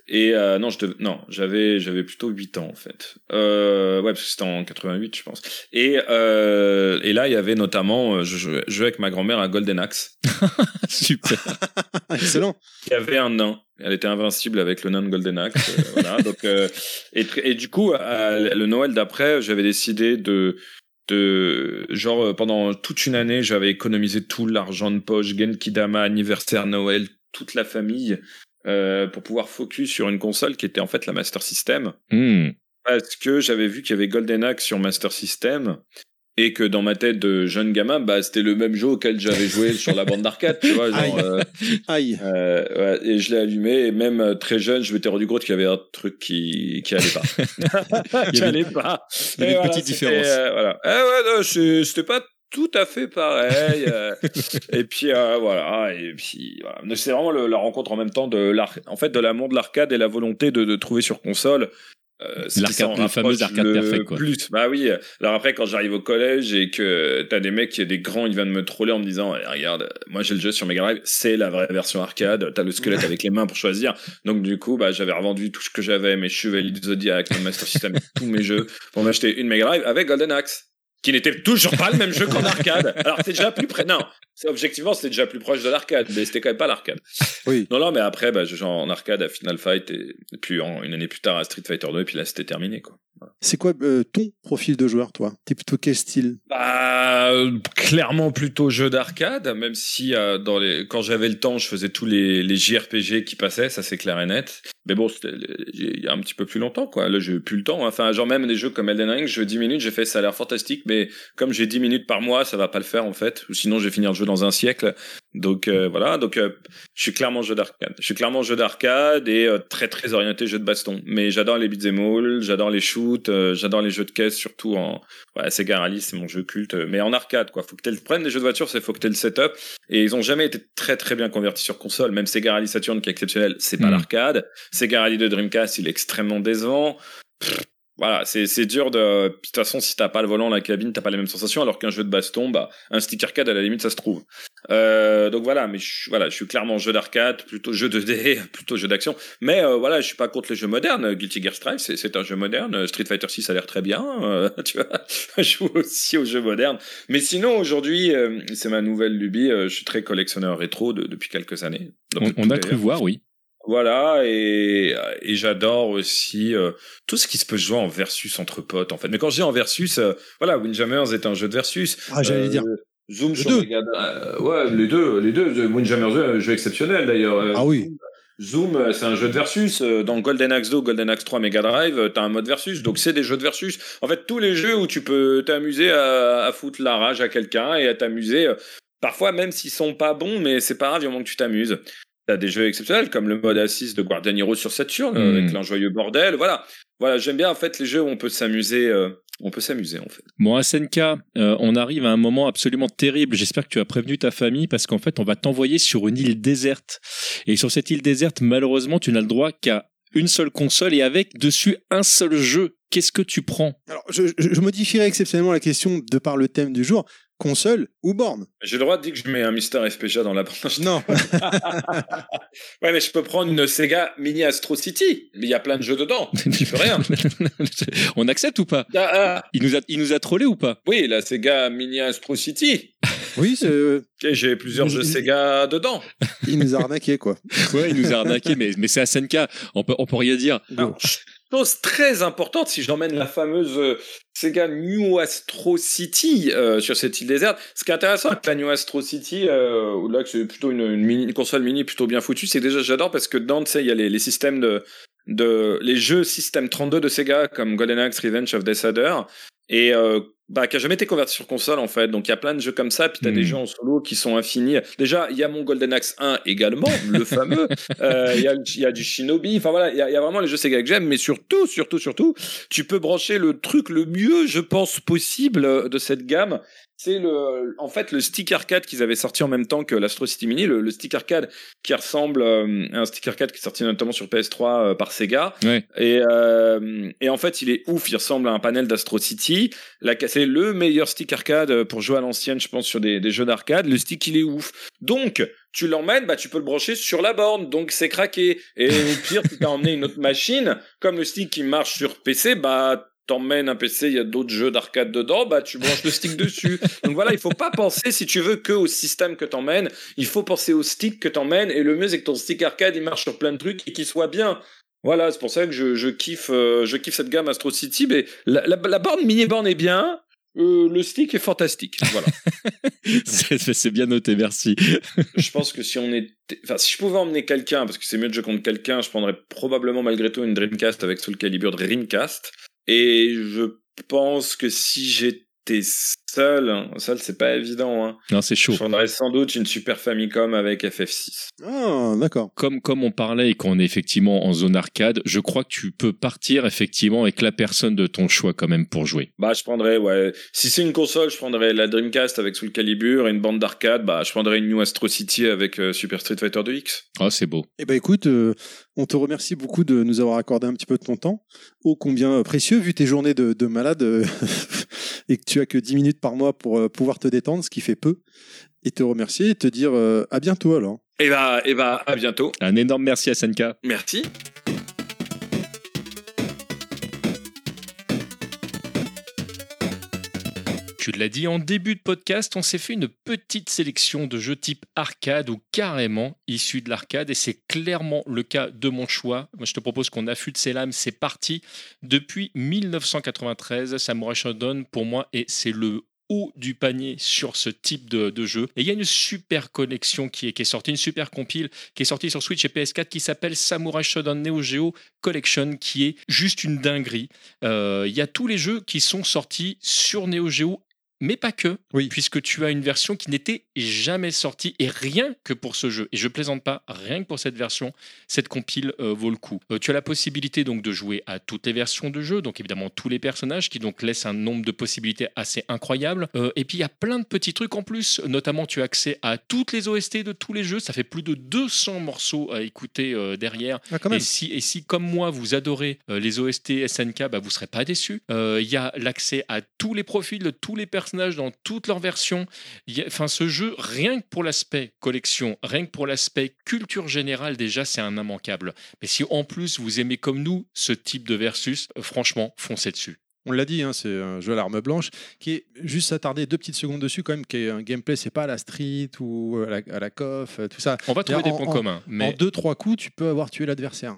Et euh, non, je dev... non, j'avais j'avais plutôt 8 ans en fait. Euh, ouais, parce que c'était en 88, je pense. Et euh, et là, il y avait notamment, je jouais, je jouais avec ma grand-mère à Golden Axe. Super. Excellent. Il y avait un nain. Elle était invincible avec le nain de Golden Axe. euh, voilà. Donc euh, et, et du coup, euh, le Noël d'après, j'avais décidé de de genre pendant toute une année, j'avais économisé tout l'argent de poche, Genkidama, anniversaire Noël, toute la famille euh, pour pouvoir focus sur une console qui était en fait la Master System Hmm. parce que j'avais vu qu'il y avait Golden Axe sur Master System et que dans ma tête de jeune gamin, bah c'était le même jeu auquel j'avais joué sur la bande d'arcade, tu vois, genre, Aïe. euh, Aïe. euh, ouais, et je l'ai allumé et même euh, très jeune, je m'étais rendu compte qu'il y avait un truc qui qui allait pas. qui Il y avait- allait pas. il y avait Et une voilà, petite différence. euh, voilà. Ouais, non, c'est- c'était pas tout à fait pareil. euh, et puis euh, voilà, et puis voilà. C'est vraiment le- la rencontre en même temps de en fait de l'amour de l'arcade et la volonté de, de trouver sur console. Euh, L'arcade- perfectes, quoi. Plus, bah oui. Alors après, quand j'arrive au collège et que t'as des mecs, des grands, ils viennent me troller en me disant, Eh, regarde, moi j'ai le jeu sur Mega Drive, c'est la vraie version arcade. T'as le squelette avec les mains pour choisir. Donc du coup, bah j'avais revendu tout ce que j'avais, mes Chevaliers du Zodiac, mon Master System, tous mes jeux, pour m'acheter une Mega Drive avec Golden Axe, qui n'était toujours pas le même jeu qu'en arcade. Alors c'était déjà plus près. Non, c'est objectivement c'était déjà plus proche de l'arcade, mais c'était quand même pas l'arcade. Oui. Non, non, mais après, bah, je joue en arcade à Final Fight et, et puis en, une année plus tard à Street Fighter 2, et puis là c'était terminé quoi. C'est quoi euh, ton profil de joueur, toi? T'es plutôt quel style? Bah, euh, clairement plutôt jeu d'arcade, même si euh, dans les quand j'avais le temps, je faisais tous les, les JRPG qui passaient, ça c'est clair et net. Mais bon, il y a un petit peu plus longtemps, quoi. Là, j'ai plus le temps. Enfin, genre même des jeux comme Elden Ring, je joue 10 minutes, j'ai fait ça a l'air fantastique, mais comme j'ai 10 minutes par mois, ça va pas le faire en fait. Ou sinon, je vais finir le jeu dans un siècle. Donc euh, voilà, donc euh, je suis clairement jeu d'arcade. Je suis clairement jeu d'arcade et euh, très très orienté jeu de baston. Mais j'adore les beat'em all, j'adore les shoots, euh, j'adore les jeux de caisse, surtout en ouais, Sega Rally, c'est mon jeu culte. Mais en arcade, quoi. Faut que tu prennes des jeux de voiture, c'est faut que tu le setup. Et ils ont jamais été très très bien convertis sur console. Même Sega Rally Saturn qui est exceptionnel, c'est pas Mm. l'arcade. Sega Rally de Dreamcast, il est extrêmement décevant. Voilà, c'est c'est dur de. De toute façon, si t'as pas le volant, la cabine, t'as pas les mêmes sensations. Alors qu'un jeu de baston, bah, un stick arcade à la limite, ça se trouve. Euh, donc voilà, mais je, voilà, je suis clairement jeu d'arcade, plutôt jeu de dé, plutôt jeu d'action. Mais euh, voilà, je suis pas contre les jeux modernes. Guilty Gear Strive, c'est c'est un jeu moderne. Street Fighter 6 a l'air très bien. euh, tu vois, je joue aussi aux jeux modernes. Mais sinon, aujourd'hui, euh, c'est ma nouvelle lubie. euh, je suis très collectionneur rétro de- depuis quelques années. On, on a cru d'ailleurs. voir, oui. Voilà, et, et j'adore aussi euh, tout ce qui se peut jouer en versus entre potes, en fait. Mais quand je dis en versus, euh, voilà, Windjammers est un jeu de versus. Ah, j'allais Euh, dire. Zoom Les sur. Mega euh, ouais, les deux, les deux. Windjammers, un jeu exceptionnel d'ailleurs. Euh, Ah oui. Zoom, c'est un jeu de versus. Dans Golden Axe 2, Golden Axe 3 Mega Drive, t'as un mode versus. Donc c'est des jeux de versus. En fait, tous les jeux où tu peux t'amuser à, à foutre la rage à quelqu'un et à t'amuser. parfois, même s'ils sont pas bons, mais c'est pas grave, du moment que tu t'amuses. T'as des jeux exceptionnels comme le mode Assist de Guardian Hero sur Saturn euh, Mm. avec l'enjoyeux bordel. Voilà, voilà, j'aime bien en fait les jeux où on peut s'amuser. euh, on peut s'amuser en fait. Bon, SNK, euh, on arrive à un moment absolument terrible. J'espère que tu as prévenu ta famille parce qu'en fait, on va t'envoyer sur une île déserte. Et sur cette île déserte, malheureusement, tu n'as le droit qu'à une seule console et avec dessus un seul jeu. Qu'est-ce que tu prends? Alors, je, je- je modifierai exceptionnellement la question de par le thème du jour. Console ou borne J'ai le droit de dire que je mets un Mister FPGA dans la branche. Non. ouais, mais je peux prendre une Sega Mini Astro City. Mais il y a plein de jeux dedans. Je peux rien. on accepte ou pas? Ah, ah, il nous, a, il nous a trollé ou pas? Oui, la Sega Mini Astro City. oui, c'est- euh, J'ai plusieurs jeux Sega dedans. il nous a arnaqué, quoi. Ouais, il nous a arnaqué, mais, mais c'est SNK. On peut, on peut rien dire. Alors, chose très importante, si j'emmène la fameuse euh, Sega New Astro City euh, sur cette île déserte, ce qui est intéressant avec la New Astro City, euh, là c'est plutôt une, une, mini, une console mini plutôt bien foutue, c'est déjà j'adore parce que dedans, tu sais, il y a les, les systèmes de, de les jeux système 32 de Sega comme Golden Axe, Revenge of Death Adder, et euh, bah, qui a jamais été converti sur console en fait. Donc il y a plein de jeux comme ça, puis t'as Mm. des jeux en solo qui sont infinis. Déjà, il y a mon Golden Axe 1 également, le fameux. Euh, Il y, a, il y a du Shinobi. Enfin voilà, il y y a vraiment les jeux Sega que j'aime, mais surtout, surtout, surtout, tu peux brancher le truc le mieux, je pense, possible euh, de cette gamme. C'est le, en fait, le stick arcade qu'ils avaient sorti en même temps que l'Astro City Mini, le, le stick arcade qui ressemble euh, à un stick arcade qui est sorti notamment sur PS3 euh, par Sega. Ouais. Et, euh, et en fait, il est ouf. Il ressemble à un panel d'Astro City. C'est le meilleur stick arcade pour jouer à l'ancienne, je pense, sur des, jeux d'arcade. Le stick, il est ouf. Donc, tu l'emmènes, bah, tu peux le brancher sur la borne. Donc, c'est craqué. Et au pire, si t'as emmené une autre machine, comme le stick qui marche sur PC, bah, t'emmènes un PC, il y a d'autres jeux d'arcade dedans, bah, tu branches le stick dessus. Donc voilà, il faut pas penser, si tu veux, que au système que t'emmènes. Il faut penser au stick que t'emmènes. Et le mieux, c'est que ton stick arcade, il marche sur plein de trucs et qu'il soit bien. Voilà, c'est pour ça que je, je kiffe, euh, je kiffe cette gamme Astro City. Mais la, la, la borne mini borne est bien. Euh, le stick est fantastique. Voilà. C'est bien noté, merci. je pense que si on était, enfin, si je pouvais emmener quelqu'un, parce que c'est mieux de jouer contre quelqu'un, je prendrais probablement malgré tout une Dreamcast avec Soul Calibur Dreamcast. Et je pense que si j'étais seul, hein, seul c'est pas évident, hein, Non, c'est chaud. je prendrais sans doute une Super Famicom avec FF6. Ah, d'accord. Comme, comme on parlait et qu'on est effectivement en zone arcade, je crois que tu peux partir effectivement avec la personne de ton choix quand même pour jouer. Bah, je prendrais, ouais. Si c'est une console, je prendrais la Dreamcast avec Soul Calibur et une bande d'arcade. Bah, je prendrais une New Astro City avec euh, Super Street Fighter 2X. Oh, c'est beau. Eh ben écoute, euh, on te remercie beaucoup de nous avoir accordé un petit peu de ton temps, ô combien précieux vu tes journées de, de malade euh, et que tu as que 10 minutes par mois pour euh, pouvoir te détendre, ce qui fait peu. Et te remercier et te dire euh, à bientôt alors. Et bah, et bah, à bientôt. Un énorme merci à SNK. Merci. Tu l'as dit en début de podcast, on s'est fait une petite sélection de jeux type arcade ou carrément issus de l'arcade et c'est clairement le cas de mon choix. Moi, je te propose qu'on affûte ses lames, c'est parti. Depuis 1993, Samurai Shodown pour moi et c'est le haut du panier sur ce type de, jeu. Et il y a une super collection qui est, qui est sortie, une super compile qui est sortie sur Switch et PS4 qui s'appelle Samurai Shodown Neo Geo Collection qui est juste une dinguerie. Euh, Il y a tous les jeux qui sont sortis sur Neo Geo mais pas que, Oui. puisque tu as une version qui n'était jamais sortie, et rien que pour ce jeu, et je plaisante pas, rien que pour cette version, cette compile euh, vaut le coup. Euh, tu as la possibilité donc de jouer à toutes les versions de jeu, donc évidemment tous les personnages, qui donc laissent un nombre de possibilités assez incroyable. Euh, et puis il y a plein de petits trucs en plus, notamment tu as accès à toutes les OST de tous les jeux, ça fait plus de 200 morceaux à écouter derrière. Ah. Et si, et si, comme moi, vous adorez les OST SNK, bah, vous ne serez pas déçus. Il y a l'accès à tous les profils de tous les personnages dans toutes leurs versions. Il Enfin, ce jeu, rien que pour l'aspect collection, rien que pour l'aspect culture générale, déjà, c'est un immanquable. Mais si en plus vous aimez comme nous ce type de versus, euh, franchement, foncez dessus. On l'a dit, hein, c'est un jeu à l'arme blanche qui est juste s'attarder deux petites secondes dessus quand même, qui est un gameplay, c'est pas à la street ou à la, à la coff, euh, tout ça. On va trouver des en- points en- communs. En Mais deux trois coups, tu peux avoir tué l'adversaire.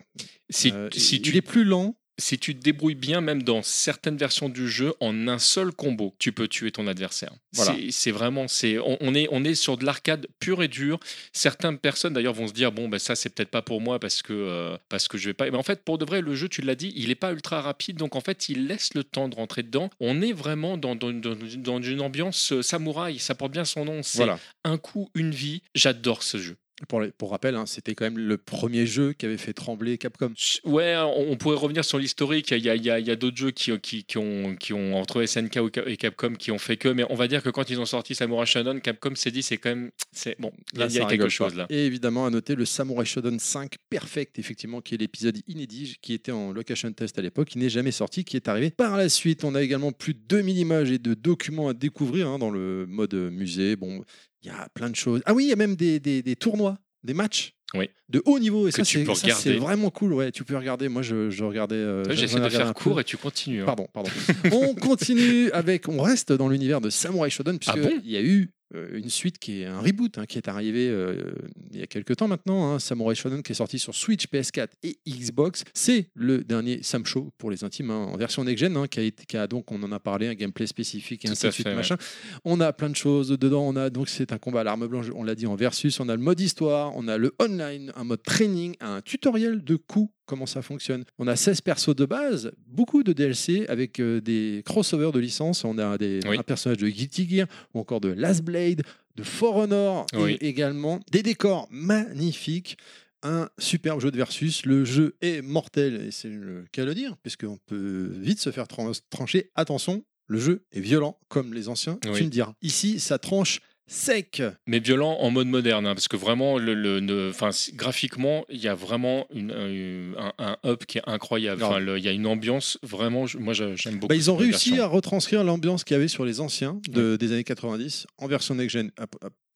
si, Euh, si il tu est plus lent. Si tu te débrouilles bien, même dans certaines versions du jeu, en un seul combo, tu peux tuer ton adversaire. Voilà. C'est- vraiment, c'est, on, on est, on est sur de l'arcade pur et dur. Certaines personnes d'ailleurs vont se dire bon, ben ça c'est peut-être pas pour moi parce que euh, parce que je vais pas. Mais en fait, pour de vrai, le jeu, tu l'as dit, il est pas ultra rapide, donc en fait, il laisse le temps de rentrer dedans. On est vraiment dans, dans, dans- dans une ambiance euh, samouraï. Ça porte bien son nom. C'est Voilà. un coup, une vie. J'adore ce jeu. Pour, les- pour rappel, hein, c'était quand même le premier jeu qui avait fait trembler Capcom. Ouais, on, on pourrait revenir sur l'historique. Il y a, d'autres jeux qui, qui, qui ont, qui ont, entre SNK et Capcom, qui ont fait que. Mais on va dire que quand ils ont sorti Samurai Shodown, Capcom s'est dit c'est quand même. Bon, a, il y a quelque chose pas. là. Et évidemment, à noter le Samurai Shodown 5 Perfect, effectivement, qui est l'épisode inédit, qui était en location test à l'époque, qui n'est jamais sorti, qui est arrivé par la suite. On a également plus de 2000 images et de documents à découvrir hein, dans le mode musée. Bon, il y a plein de choses. Ah oui, il y a même des, des- des tournois, des matchs. Oui. De haut niveau, et Que ça, tu c'est peux ça, c'est regarder. vraiment cool. Ouais, tu peux regarder. Moi, je, je regardais. euh, J'essaie ai de faire un court et tu continues. hein. Pardon, pardon. on continue avec. On reste dans l'univers de Samurai Shodown, Ah puisque bon? il y a eu une suite qui est un reboot hein, qui est arrivé euh, il y a quelques temps maintenant. hein, Samurai Shodown qui est sorti sur Switch, PS4 et Xbox. C'est le dernier Sam Show pour les intimes hein, en version next-gen, qui, a été- qui a donc, on en a parlé, un gameplay spécifique et ainsi de suite, fait, ouais. machin. On a plein de choses dedans. On a donc c'est un combat à l'arme blanche, on l'a dit en versus. On a le mode histoire, on a le online, un mode training, un tutoriel de coups, comment ça fonctionne. On a 16 persos de base, beaucoup de DLC avec euh, des crossovers de licences. On a des, Oui. un personnage de Guilty Gear ou encore de Last Blade, de For Honor Oui. et également des décors magnifiques. Un superbe jeu de versus. Le jeu est mortel et c'est le cas de le dire, puisqu'on peut vite se faire tran- trancher. Attention, le jeu est violent comme les anciens, Oui. tu me diras. Ici, ça tranche sec. Mais violent en mode moderne, hein, parce que vraiment, le, le- graphiquement, il y a vraiment une- un, un up qui est incroyable. Il y a une ambiance vraiment, je- moi j'aime beaucoup. Bah, ils ont réussi version. à retranscrire l'ambiance qu'il y avait sur les anciens de- des années 90 en version next-gen.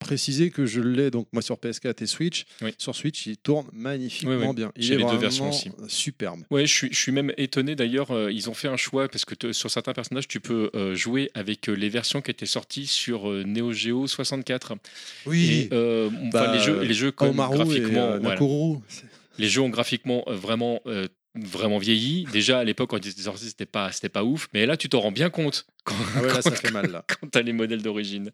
Préciser que je l'ai donc moi sur PS4 et Switch. Oui. Sur Switch, il tourne magnifiquement Oui, oui. bien. Il est les deux versions aussi. superbe. Ouais, je suis, je suis même étonné d'ailleurs. euh, ils ont fait un choix parce que te- sur certains personnages, tu peux euh, jouer avec euh, les versions qui étaient sorties sur euh, Neo Geo 64. Et, euh, enfin, Bah, les jeux, les jeux comme et graphiquement, voilà. Les jeux ont graphiquement vraiment. vraiment vieilli déjà à l'époque quand ils étaient sortis c'était pas c'était pas ouf mais là tu t'en rends bien compte quand, Ah ouais, là, quand- ça fait mal là. quand t'as les modèles d'origine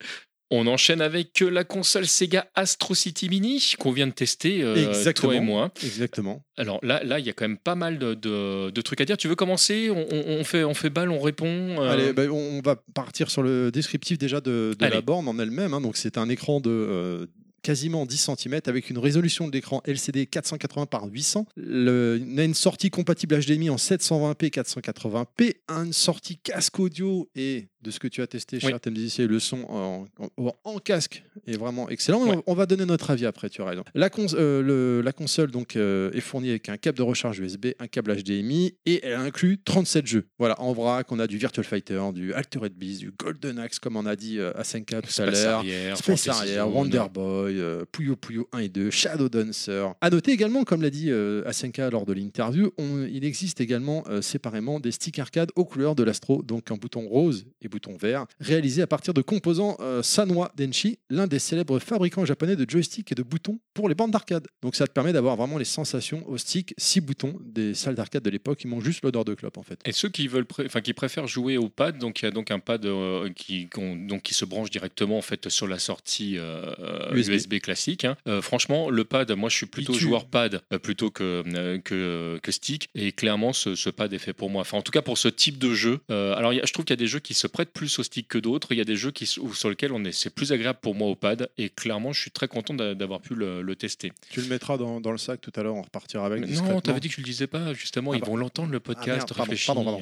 on enchaîne avec euh, la console Sega Astro City Mini qu'on vient de tester euh, toi et moi Exactement. alors là là il y a quand même pas mal de, de- de trucs à dire tu veux commencer? On, fait on fait balle on répond euh, Allez, bah, on va partir sur le descriptif déjà de, la borne en elle-même. hein. Donc, c'est un écran de euh, quasiment 10 cm avec une résolution de l'écran LCD 480 par 800. Le, on a une sortie compatible HDMI en 720p 480p, une sortie casque audio et de ce que tu as testé, cher Oui. TMDC, le son en, en- en casque est vraiment excellent. Ouais. On, on va donner notre avis après, tu as raison. La, cons- euh, le- la console donc, euh, est fournie avec un câble de recharge USB, un câble HDMI et elle inclut 37 jeux. Voilà, en vrac, on a du Virtual Fighter, du Altered Beast, du Golden Axe, comme on a dit euh, à 5K tout à l'heure. Space Arrière. Wonder Boy, euh, Puyo Puyo 1 et 2, Shadow Dancer. À noter également, comme l'a dit Asenka lors de l'interview, il existe également séparément des sticks arcade aux couleurs de l'Astro, donc un bouton rose et bouton vert, réalisés à partir de composants euh, Sanwa Denshi, l'un des célèbres fabricants japonais de joysticks et de boutons pour les bandes d'arcade. Donc ça te permet d'avoir vraiment les sensations au stick, 6 boutons des salles d'arcade de l'époque, ils manquent juste l'odeur de clope en fait. Et ceux qui veulent, enfin qui préfèrent jouer au pad, donc il y a donc un pad euh, qui, donc qui se branche directement en fait sur la sortie euh, USB. USB. classique. hein. Euh, franchement, le pad, moi je suis plutôt joueur pad euh, plutôt que, euh, que que stick, et clairement ce, ce pad est fait pour moi. Enfin, en tout cas pour ce type de jeu. Euh, alors il y a- je trouve qu'il y a des jeux qui se prête plus au stick que d'autres. Il y a des jeux qui, sur lesquels on est, c'est plus agréable pour moi au pad. Et clairement, je suis très content d'avoir pu le, tester. Tu le mettras dans, dans, le sac tout à l'heure, on repartira avec. Non, tu avais dit que tu le disais pas. Justement, ils ah vont bah. l'entendre le podcast. Ah pardon,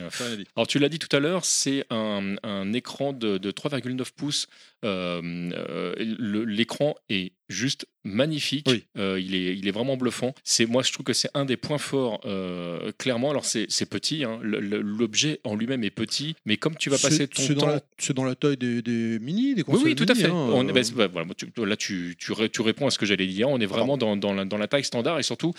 Alors tu l'as dit tout à l'heure, c'est un, un, écran de, de 3,9 pouces. Euh, euh, l'écran est juste magnifique. Euh, il, est, il est vraiment bluffant. C'est moi, je trouve que c'est un des points forts. Euh, clairement, alors c'est petit. Hein. L'objet en lui-même est petit, mais comme tu vas passer ton temps, c'est dans la taille des, mini, des consoles. Oui, oui, tout à fait. Hein, On, bah, voilà, tu, là, tu, tu, tu, réponds à ce que j'allais dire. On est vraiment dans, dans, la, dans, la, taille standard et surtout,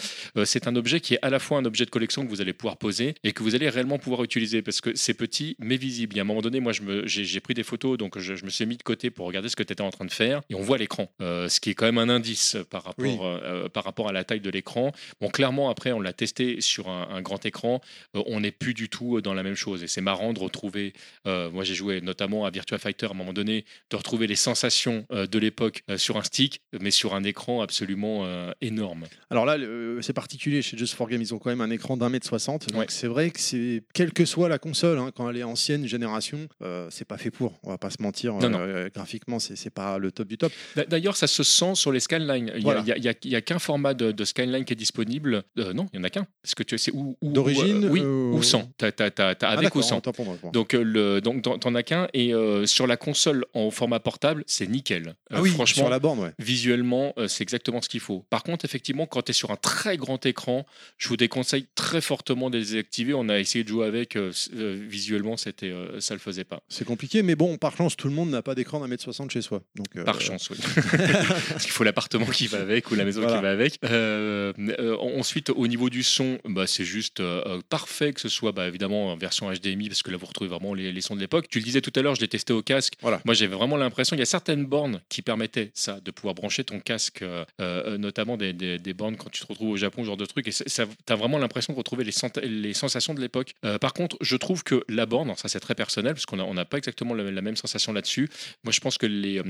c'est un objet qui est à la fois un objet de collection que vous allez pouvoir poser et que vous allez réellement pouvoir utiliser parce que c'est petit mais visible. Et à un moment donné, moi, j'ai pris des photos, donc je, je, me suis mis de côté pour regarder ce que tu étais en train de faire et on voit l'écran, ce qui est quand même un indice par rapport, euh, euh, par rapport à la taille de l'écran. Bon, clairement, après, on l'a testé sur un, grand écran. Euh, on n'est plus du tout dans la même chose. Et c'est marrant de retrouver. moi, j'ai joué notamment à Virtua Fighter à un moment donné, de retrouver les sensations de l'époque sur un stick, mais sur un écran absolument énorme. Alors là, c'est particulier chez Just for Game. Ils ont quand même un écran d'un mètre soixante. Donc c'est vrai que c'est quelle que soit la console, hein, quand elle est ancienne génération, c'est pas fait pour. On va pas se mentir. graphiquement, c'est pas le top du top. D'ailleurs, ça se sent sur les Skyline. Il n'y a, qu'un format de, Skyline qui est disponible. Euh, non, il n'y en a qu'un. Parce que tu sais où. D'origine euh, Oui, ou sans. Tu as, ah, avec ou sans. Donc, euh, le, donc t'en as qu'un. Et sur la console en format portable, c'est nickel. Ah oui, franchement, sur la borne, visuellement, c'est exactement ce qu'il faut. Par contre, effectivement, quand tu es sur un très grand écran, je vous déconseille très fortement de les désactiver. On a essayé de jouer avec. visuellement, c'était, ça le faisait pas. C'est compliqué, mais bon, par chance, tout le monde n'a pas d'écran d'un mètre 60 chez soi. Donc, par chance, oui. Parce qu'il faut l'appartement qui va avec ou la maison qui va avec. Euh, euh, ensuite, au niveau du son, bah, c'est juste euh, parfait que ce soit bah, évidemment en version HDMI parce que là vous retrouvez vraiment les, sons de l'époque. Tu le disais tout à l'heure, je l'ai testé au casque. Voilà. Moi j'avais vraiment l'impression, il y a certaines bornes qui permettaient ça, de pouvoir brancher ton casque, notamment des, des, bornes quand tu te retrouves au Japon, ce genre de truc. Et tu as vraiment l'impression de retrouver les, les sensations de l'époque. par contre, je trouve que la borne, ça c'est très personnel parce qu'on n'a pas exactement la, même sensation là-dessus. Moi je pense que les,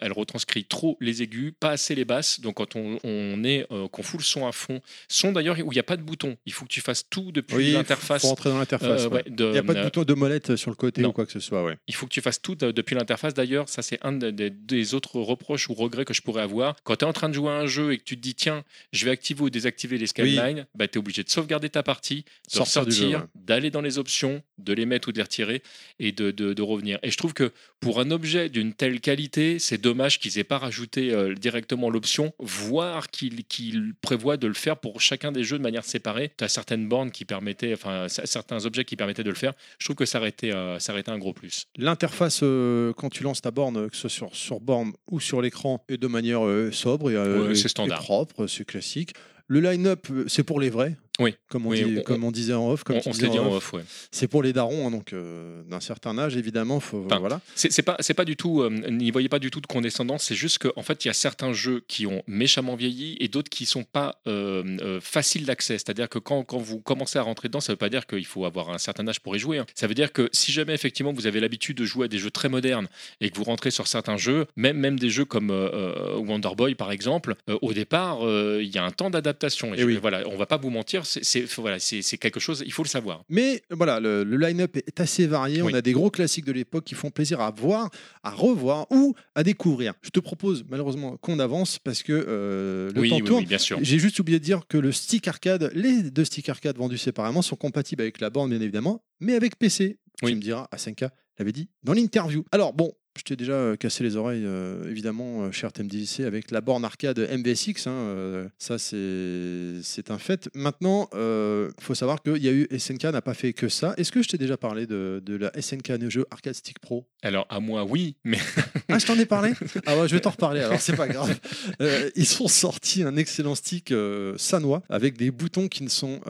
elle retranscrit trop les aigus, pas assez les basses donc quand on, est euh, qu'on fout le son à fond, son d'ailleurs où il n'y a pas de bouton. Il faut que tu fasses tout depuis l'interface. Faut rentrer dans l'interface. Euh, il n'y a pas de euh, bouton de molette sur le côté ou quoi que ce soit. Ouais. Il faut que tu fasses tout depuis l'interface. D'ailleurs, ça c'est un des, autres reproches ou regrets que je pourrais avoir. Quand tu es en train de jouer à un jeu et que tu te dis tiens, je vais activer ou désactiver les skylines, bah, tu es obligé de sauvegarder ta partie, de sortir, d'aller dans les options, de les mettre ou de les retirer et de, de, revenir. Et je trouve que pour un objet d'une telle qualité, c'est dommage qu'ils aient pas rajouté directement l'option voire qu'il prévoit de le faire pour chacun des jeux de manière séparée. Tu as certaines bornes qui permettaient, enfin certains objets qui permettaient de le faire. Je trouve que ça aurait été, euh, ça aurait été un gros plus. L'interface, euh, quand tu lances ta borne, que ce soit sur, sur borne ou sur l'écran, est de manière euh, sobre et, c'est standard. propre, c'est classique. Le line-up, c'est pour les vrais. Oui. Comme on, dit, comme on disait en off. Comme on, se dit en off, C'est pour les darons, hein, donc euh, d'un certain âge, évidemment. Faut, voilà. C'est pas, pas du tout. Euh, n'y voyez pas du tout de condescendance. C'est juste qu'en en fait, il y a certains jeux qui ont méchamment vieilli et d'autres qui sont pas euh, faciles d'accès. C'est-à-dire que quand, quand, vous commencez à rentrer dedans, ça veut pas dire qu'il faut avoir un certain âge pour y jouer. Hein. Ça veut dire que si jamais effectivement vous avez l'habitude de jouer à des jeux très modernes et que vous rentrez sur certains jeux, même, même des jeux comme Wonder Boy par exemple, au départ, il y a un temps d'adaptation. Et, oui. voilà, on va pas vous mentir. C'est voilà, quelque chose, il faut le savoir. Mais voilà, le, line-up est assez varié. On a des gros classiques de l'époque qui font plaisir à voir, à revoir ou à découvrir. Je te propose malheureusement qu'on avance parce que euh, le temps tourne. bien sûr. J'ai juste oublié de dire que le stick arcade, les deux sticks arcade vendus séparément sont compatibles avec la borne bien évidemment, mais avec PC. Tu me diras, A5K l'avait dit dans l'interview. Alors bon, je t'ai déjà euh, cassé les oreilles, euh, évidemment, euh, cher TMDC, avec la borne arcade MVSX. Hein, ça, c'est un fait. Maintenant, il faut savoir qu'il y a eu SNK n'a pas fait que ça. Est-ce que je t'ai déjà parlé de, de la SNK Neo Geo Arcade Stick Pro? Alors, à moi, oui, mais. ah, je t'en ai parlé? Ah ouais, je vais t'en reparler, alors c'est pas grave. ils sont sortis un excellent stick sanois avec des boutons qui ne, sont,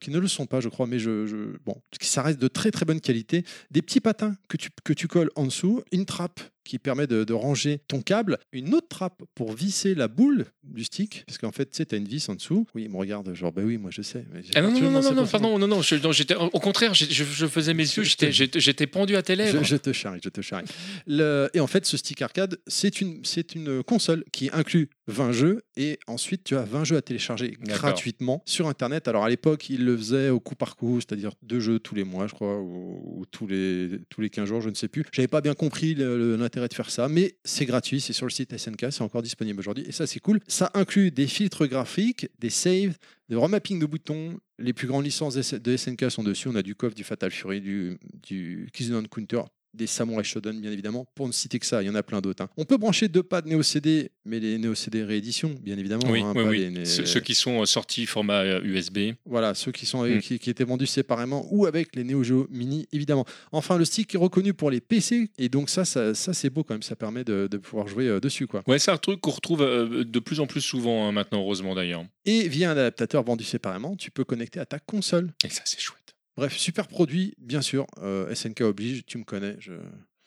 qui ne le sont pas, je crois, mais je, je, bon, ça reste de très très bonne qualité. Des petits patins que tu, que tu colles en dessous, une trappe frappe qui permet de, de ranger ton câble, une autre trappe pour visser la boule du stick, parce qu'en fait, tu sais, t'as une vis en dessous. Oui, il me regarde, genre, bah oui, moi je sais. mais Ah non, non, non, non, non, pardon, non, non, je- non, j'étais, au contraire, je, je faisais mes yeux, j'étais, te- j'étais, j'étais pendu à tes lèvres. Je, je te charrie, je te charrie. Le- et en fait, ce stick arcade, c'est une, c'est une console qui inclut 20 jeux et ensuite tu as 20 jeux à télécharger D'accord. gratuitement sur Internet. Alors à l'époque, ils le faisaient au coup par coup, c'est-à-dire deux jeux tous les mois, je crois, ou, ou tous, les, tous les 15 jours, je ne sais plus. J'avais pas bien compris le- le- de faire ça, mais c'est gratuit, c'est sur le site SNK, c'est encore disponible aujourd'hui et ça c'est cool. Ça inclut des filtres graphiques, des saves, des remapping de boutons. Les plus grandes licences de de SNK sont dessus. On a du KOF, du Fatal Fury, du, du Kizuna Counter, des Samurai Shodown, bien évidemment. Pour ne citer que ça, il y en a plein d'autres. hein. On peut brancher deux pads Neo CD, mais les Neo CD rééditions, bien évidemment. Oui, hein, oui, pas oui. les- les- Ceux, ceux qui sont euh, sortis format euh, USB. Voilà, ceux qui, sont Mm. qui, qui étaient vendus séparément ou avec les Neo Geo Mini, évidemment. Enfin, le stick est reconnu pour les PC, et donc ça, ça, ça, c'est beau quand même. Ça permet de, de pouvoir jouer euh, dessus, quoi. Ouais, c'est un truc qu'on retrouve euh, de plus en plus souvent hein, maintenant, heureusement d'ailleurs. Et via un adaptateur vendu séparément, tu peux connecter à ta console. Et ça, c'est chouette. Bref, super produit, bien sûr. euh, SNK oblige, tu me connais, je,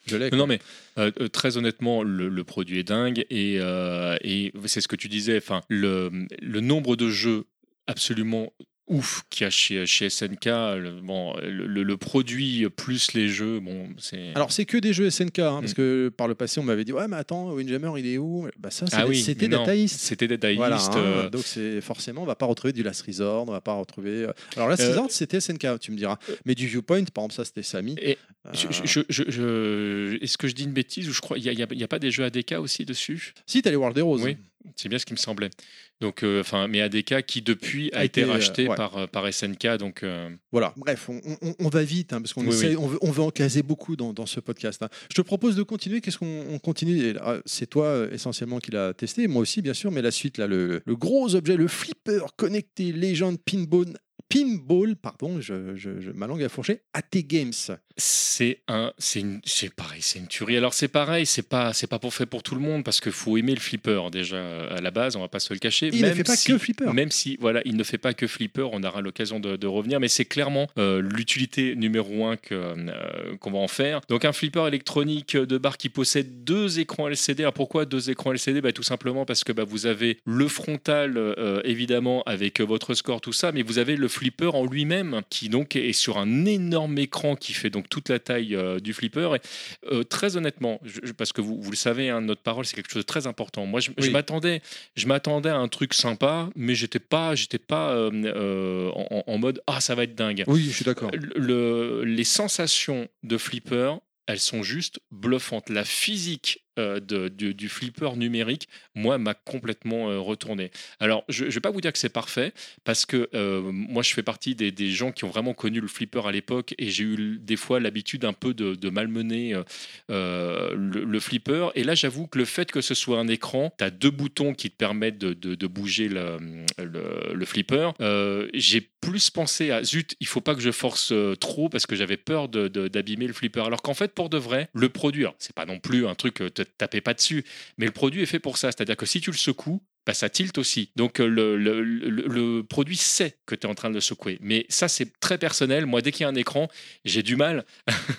je l'ai. Non, mais euh, euh, très honnêtement, le, le produit est dingue et, euh, et c'est ce que tu disais. Enfin, le, le nombre de jeux absolument ouf qu'il y a chez, chez SNK, le, bon, le, le- produit plus les jeux, bon, c'est. Alors, c'est que des jeux SNK, hein, parce Mm. que par le passé, on m'avait dit Ouais, mais attends, Windjammer, il est où? Bah, ça, ah oui, c'était East. C'était Data East. Voilà, hein, euh, donc c'est forcément, on va pas retrouver du Last Resort, on va pas retrouver. euh, Alors Last Euh, Resort, c'était SNK, tu me diras. Mais du Viewpoint, par exemple, ça c'était Samy. Et Euh, je- je- je- je- Est-ce que je dis une bêtise ou je crois il il y a pas des jeux ADK aussi dessus? Si, t'as les World Heroes. Oui. C'est bien ce qui me semblait. Donc, euh, mais ADK qui depuis a, A été, été, euh, racheté ouais. par, euh, par SNK, donc. euh, Voilà, bref, on, on- on va vite, hein, parce qu'on Oui, essaie- oui. on veut, on veut en caser beaucoup dans, dans ce podcast. hein. Je te propose de continuer. Qu'est-ce qu'on on continue? Là, C'est toi essentiellement qui l'a testé, moi aussi, bien sûr, mais la suite, là, le, le gros objet, le flipper connecté Legend Pinball. Pinball, pardon, je, je- je- ma langue a fourché, AT Games. c'est un, c'est une, c'est pareil, c'est une tuerie. Alors c'est pareil, c'est pas, c'est pas pour fait pour tout le monde parce qu'il faut aimer le flipper déjà à la base, on va pas se le cacher. Il ne fait pas si- que flipper. Même si, voilà, il ne fait pas que flipper, on aura l'occasion de, de revenir, mais c'est clairement euh, l'utilité numéro un que, euh, qu'on va en faire. Donc un flipper électronique de bar qui possède deux écrans LCD. Alors pourquoi deux écrans LCD bah, Tout simplement parce que bah, vous avez le frontal, euh, évidemment, avec votre score, tout ça, mais vous avez le flipper en lui-même qui donc est sur un énorme écran qui fait donc toute la taille euh, du flipper. Et, euh, très honnêtement, je- parce que vous, vous le savez, hein, notre parole, c'est quelque chose de très important. Moi, je, m'attendais je m'attendais à un truc sympa, mais j'étais pas, j'étais pas euh, en, en mode ah ça va être dingue. Oui, je suis d'accord. Le- les sensations de flipper, elles sont juste bluffantes. La physique euh, du, flipper numérique, moi, m'a complètement euh, retourné. Alors, je ne vais pas vous dire que c'est parfait, parce que euh, moi, je fais partie des, gens qui ont vraiment connu le flipper à l'époque, et j'ai eu des fois l'habitude un peu de, de malmener le, flipper. Et là, j'avoue que le fait que ce soit un écran, tu as deux boutons qui te permettent de, bouger le, flipper. J'ai plus pensé à zut, il faut pas que je force trop parce que j'avais peur d'abîmer le flipper. Alors qu'en fait, pour de vrai, le produit, alors, c'est pas non plus un truc, te tapez pas dessus, mais le produit est fait pour ça. C'est-à-dire que si tu le secoues, bah, ça tilte aussi. Donc euh, le, le- le- le produit sait que tu es en train de le secouer. Mais ça, c'est très personnel. Moi, dès qu'il y a un écran, j'ai du mal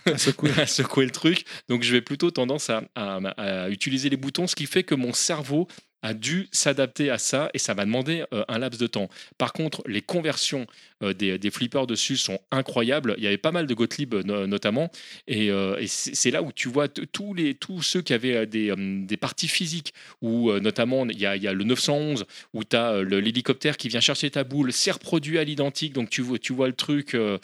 À secouer. à secouer le truc. Donc je vais plutôt tendance à, à- à utiliser les boutons, ce qui fait que mon cerveau a dû s'adapter à ça et ça m'a demandé euh, un laps de temps. Par contre, les conversions euh, des, des flippers dessus sont incroyables. Il y avait pas mal de Gottlieb euh, no- notamment et, euh, et c'est là où tu vois tous, les, tous ceux qui avaient des, des parties physiques où notamment il y a, il y a le 911 où tu as l'hélicoptère qui vient chercher ta boule, c'est reproduit à l'identique donc tu vois, tu vois le truc. je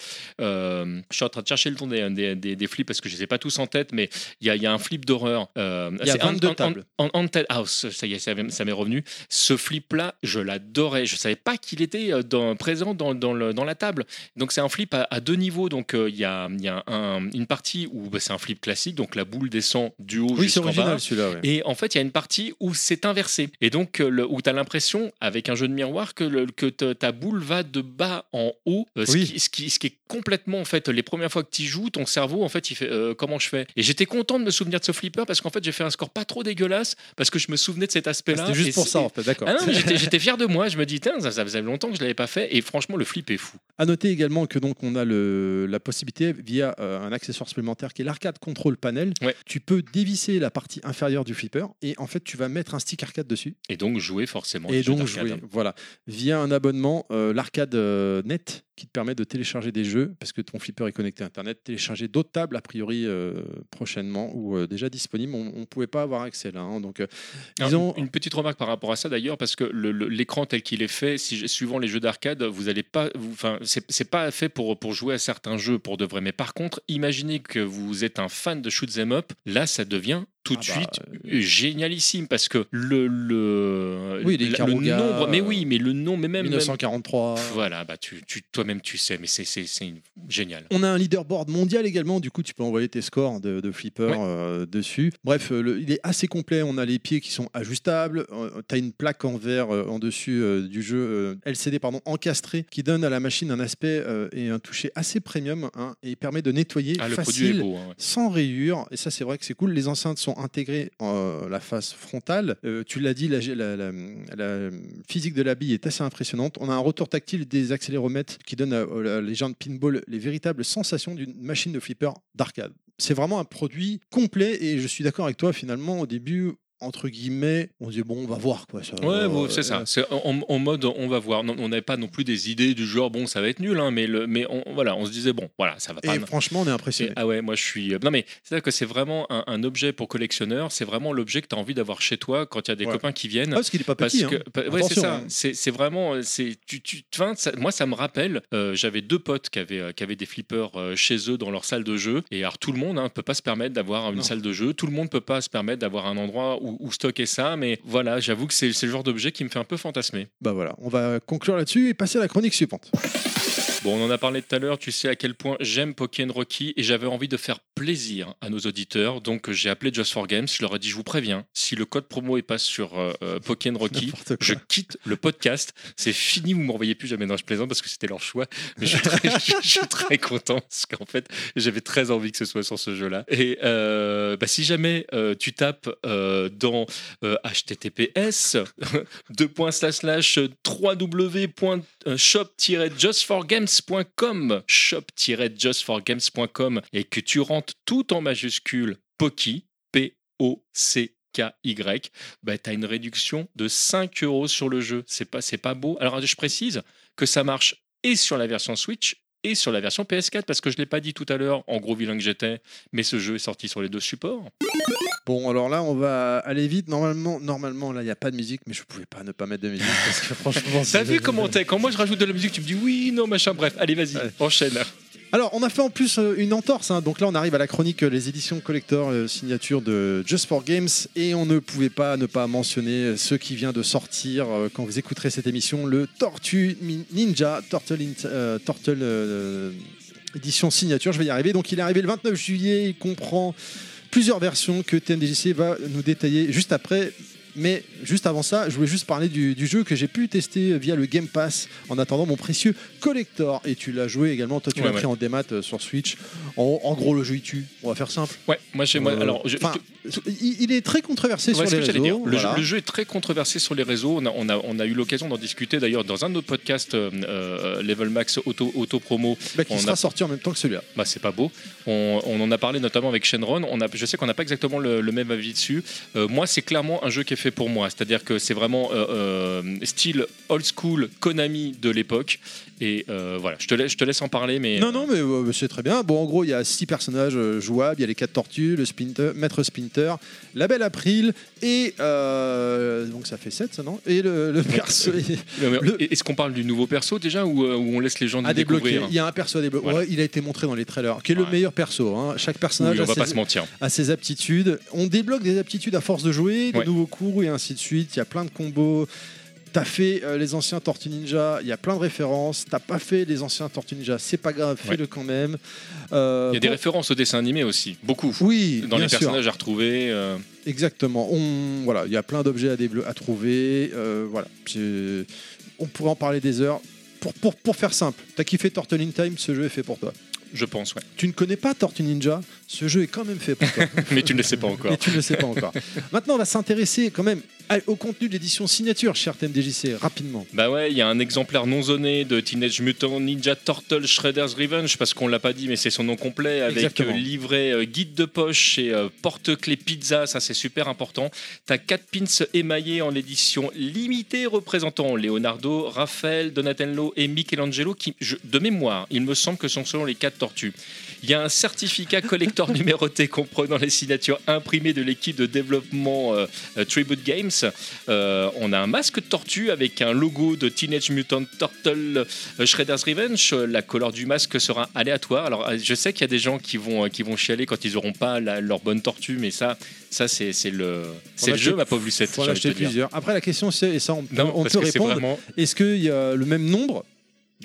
suis en train de chercher le nom des, des, flips parce que je les ai pas tous en tête mais il y a, il y a un flip d'horreur. Il y a c'est 22 en- en- tables. Haunted House, ça y est, ça, ça m'est revenu. Ce flip-là, je l'adorais. Je savais pas qu'il était euh, dans- présent dans, dans le- dans la table. Donc c'est un flip à, à deux niveaux. Donc euh, il y a, il y a un- une partie où bah, c'est un flip classique, donc la boule descend du haut Oui, jusqu'en bas. celui-là. ouais. Et en fait, il y a une partie où c'est inversé. Et donc, euh, le- où tu as l'impression, avec un jeu de miroir, que, le- que te- ta boule va de bas en haut. euh, ce, Oui. qui, ce, qui, ce qui est complètement, en fait, les premières fois que tu joues, ton cerveau, en fait, il fait euh, comment je fais? Et j'étais content de me souvenir de ce flipper parce qu'en fait, j'ai fait un score pas trop dégueulasse parce que je me souvenais de cet aspect-là. Voilà. C'était juste pour ça, en fait, d'accord. Ah j'étais fier de moi. Je me dis, ça, ça faisait longtemps que je l'avais pas fait. Et franchement, le flip est fou. À noter également que donc on a le, la possibilité via euh, un accessoire supplémentaire qui est l'arcade control panel. Ouais. Tu peux dévisser la partie inférieure du flipper et en fait tu vas mettre un stick arcade dessus Et donc jouer forcément. et donc jouer. Voilà, via un abonnement euh, l'arcade euh, net qui te permet de télécharger des jeux parce que ton flipper est connecté à internet, télécharger d'autres tables a priori prochainement ou déjà disponibles. On, on pouvait pas avoir accès là, hein. donc ils ont Une petite remarque par rapport à ça d'ailleurs, parce que l'écran tel qu'il est fait, si, suivant les jeux d'arcade, vous allez pas, enfin, c'est pas fait pour pour jouer à certains jeux pour de vrai. Mais par contre, imaginez que vous êtes un fan de shoot 'em up, là, ça devient tout de Ah bah, suite génialissime parce que le le Oui, la- le nombre, mais oui, mais le nom, mais même, même- 1943. voilà, bah tu, tu- toi-même tu sais, mais c'est une- génial. On a un leaderboard mondial également, du coup tu peux envoyer tes scores de, de flipper Ouais. euh, dessus. Bref, euh, le- il est assez complet, on a les pieds qui sont ajustables, tu as une plaque en verre euh, en dessus euh, du jeu euh, LCD pardon, encastré qui donne à la machine un aspect euh, et un toucher assez premium hein, et permet de nettoyer Ah, le produit est facile. beau. hein, ouais. Sans rayures, et ça c'est vrai que c'est cool. Les enceintes sont intégrées en la face frontale. Euh, tu l'as dit, la, physique de la bille est assez impressionnante. On a un retour tactile des accéléromètres qui donnent à, à les gens de pinball les véritables sensations d'une machine de flipper d'arcade. C'est vraiment un produit complet et je suis d'accord avec toi finalement au début. Entre guillemets, on dit bon, on va voir quoi. Ça, Ouais, bon, euh, c'est ça. C'est en, en mode, on va voir. Non, on n'avait pas non plus des idées du genre, bon, ça va être nul, hein, mais, le, mais on, voilà, on se disait, bon, voilà, ça va pas. Et franchement, on est impressionné. Et- ah ouais, moi je suis. Non mais c'est à que c'est vraiment un, un objet pour collectionneur. C'est vraiment l'objet que tu as envie d'avoir chez toi quand il y a des Ouais. copiens qui viennent. Ah, parce qu'il est pas Parce petit. que, hein. ouais, c'est ça. hein. C'est vraiment, euh, c'est tu, tu, ça- moi ça me rappelle. euh, J'avais deux potes qui avaient, euh, qui avaient des flippers euh, chez eux dans leur salle de jeu. Et alors tout le monde ne peut pas se permettre d'avoir une Non. salle de jeu. Tout le monde peut pas se permettre d'avoir un endroit où, où stocker ça. Mais voilà, j'avoue que c'est le genre d'objet qui me fait un peu fantasmer. Bah voilà, on va conclure là-dessus et passer à la chronique suivante. Bon, on en a parlé tout à l'heure, tu sais à quel point j'aime Pokémon Rocky et j'avais envie de faire plaisir à nos auditeurs, donc j'ai appelé Just for Games, je leur ai dit je vous préviens, si le code promo est pas sur euh, euh, Pokémon Rocky, je quitte le podcast, c'est fini, vous m'envoyez plus jamais, non je plaisante parce que c'était leur choix, mais je suis très, je- je suis très content parce qu'en fait j'avais très envie que ce soit sur ce jeu-là. Et euh, bah, si jamais euh, tu tapes dans https deux points slash slash shop-justforgames.com et que tu rentres tout en majuscule Poki P O C K Y bah, tu as une réduction de 5 euros sur le jeu. C'est pas c'est pas beau. Alors je précise que ça marche et sur la version Switch et sur la version PS4 parce que je l'ai pas dit tout à l'heure en gros vilain que j'étais mais ce jeu est sorti sur les deux supports Bon, alors là, on va aller vite. Normalement, normalement là, il n'y a pas de musique, mais je pouvais pas ne pas mettre de musique parce que franchement. T'as vu comment t'es? Quand moi je rajoute de la musique, tu me dis oui, non, machin, bref. Allez, vas-y, enchaîne. Alors, on a fait en plus euh, une entorse. hein. Donc là, on arrive à la chronique euh, les éditions collector euh, signature de Just for Games et on ne pouvait pas ne pas mentionner ce qui vient de sortir quand vous écouterez cette émission, le Tortue Ninja Turtle, euh, Turtle édition signature. Je vais y arriver. Donc, il est arrivé le 29 juillet. Il comprend plusieurs versions que TMDJC va nous détailler juste après. Mais juste avant ça, je voulais juste parler du, du jeu que j'ai pu tester via le Game Pass en attendant mon précieux collector. Et tu l'as joué également, toi tu Ouais, l'as ouais. pris en démat euh, sur Switch. En, en gros, le jeu il tue. On va faire simple. Ouais, moi j'ai. moi, Euh, alors, je- il, il est très controversé sur les réseaux. Le, voilà. jeu, le jeu est très controversé sur les réseaux. On a, on a, on a eu l'occasion d'en discuter d'ailleurs dans un de nos podcasts euh, Level Max Auto, auto Promo. Bah, qui on sera a- sorti en même temps que celui-là. Bah, c'est pas beau. On, on en a parlé notamment avec Shenron. On a, je sais qu'on n'a pas exactement le, le même avis dessus. Moi, c'est clairement un jeu qui est fait pour moi. C'est-à-dire que c'est vraiment euh, euh, style old school Konami de l'époque. Et euh, voilà, je te, laisse, je te laisse en parler. Mais, Non, non, mais euh, c'est très bien. Bon, en gros, il y a six personnages euh, jouables. Il y a les quatre tortues, le Splinter, Maître Splinter, la Belle April et euh, donc ça fait 7 ça non? Et le, le perso Euh, Le- Est-ce qu'on parle du nouveau perso déjà ou, euh, ou on laisse les gens à débloquer. découvrir Il y a un perso à débloquer. Voilà. Ouais, il a été montré dans les trailers, qui est le meilleur perso. hein. Chaque personnage Oui, on a, va pas ses, se mentir. a ses aptitudes. On débloque des aptitudes à force de jouer, de Ouais. nouveaux coups et ainsi de suite. Il y a plein de combos. T'as fait euh, les anciens Tortues Ninja, il y a plein de références. T'as pas fait les anciens Tortues Ninja, c'est pas grave, fais-le quand même. Euh, Il y a des bon, références au dessin animé aussi, beaucoup. Oui, Dans bien les sûr. personnages à retrouver. euh, Exactement. On, voilà, il y a plein d'objets à, déblo- à trouver. euh, voilà, C'est- on pourrait en parler des heures. Pour, pour, pour faire simple, t'as kiffé Turtle in Time, ce jeu est fait pour toi. je pense, ouais. Tu ne connais pas Tortue Ninja? Ce jeu est quand même fait pour toi. Mais tu ne le sais pas encore. Mais tu ne le sais pas encore. Maintenant, on va s'intéresser quand même au contenu de l'édition signature, cher TMDJC, rapidement. Bah ouais, il y a un exemplaire non zoné de Teenage Mutant Ninja Turtle Shredder's Revenge, parce qu'on l'a pas dit, mais c'est son nom complet, avec Exactement. euh, livret euh, guide de poche et euh, porte-clés pizza, ça c'est super important. T'as 4 pins émaillés en édition limitée représentant Leonardo, Raphaël, Donatello et Michelangelo, qui, je- de mémoire, il me semble que sont selon les 4 tortues. Il y a un certificat collector numéroté comprenant les signatures imprimées de l'équipe de développement euh, euh, Tribute Games. Euh, on a un masque de tortue avec un logo de Teenage Mutant Turtle Shredder's Revenge. La couleur du masque sera aléatoire. Alors, je sais qu'il y a des gens qui vont, qui vont chialer quand ils n'auront pas la- leur bonne tortue, mais ça, ça c'est le, jeu, ma pauvre Lucette. Après, la question, c'est, et ça, on, Non, on peut vraiment. est-ce qu'il y a le même nombre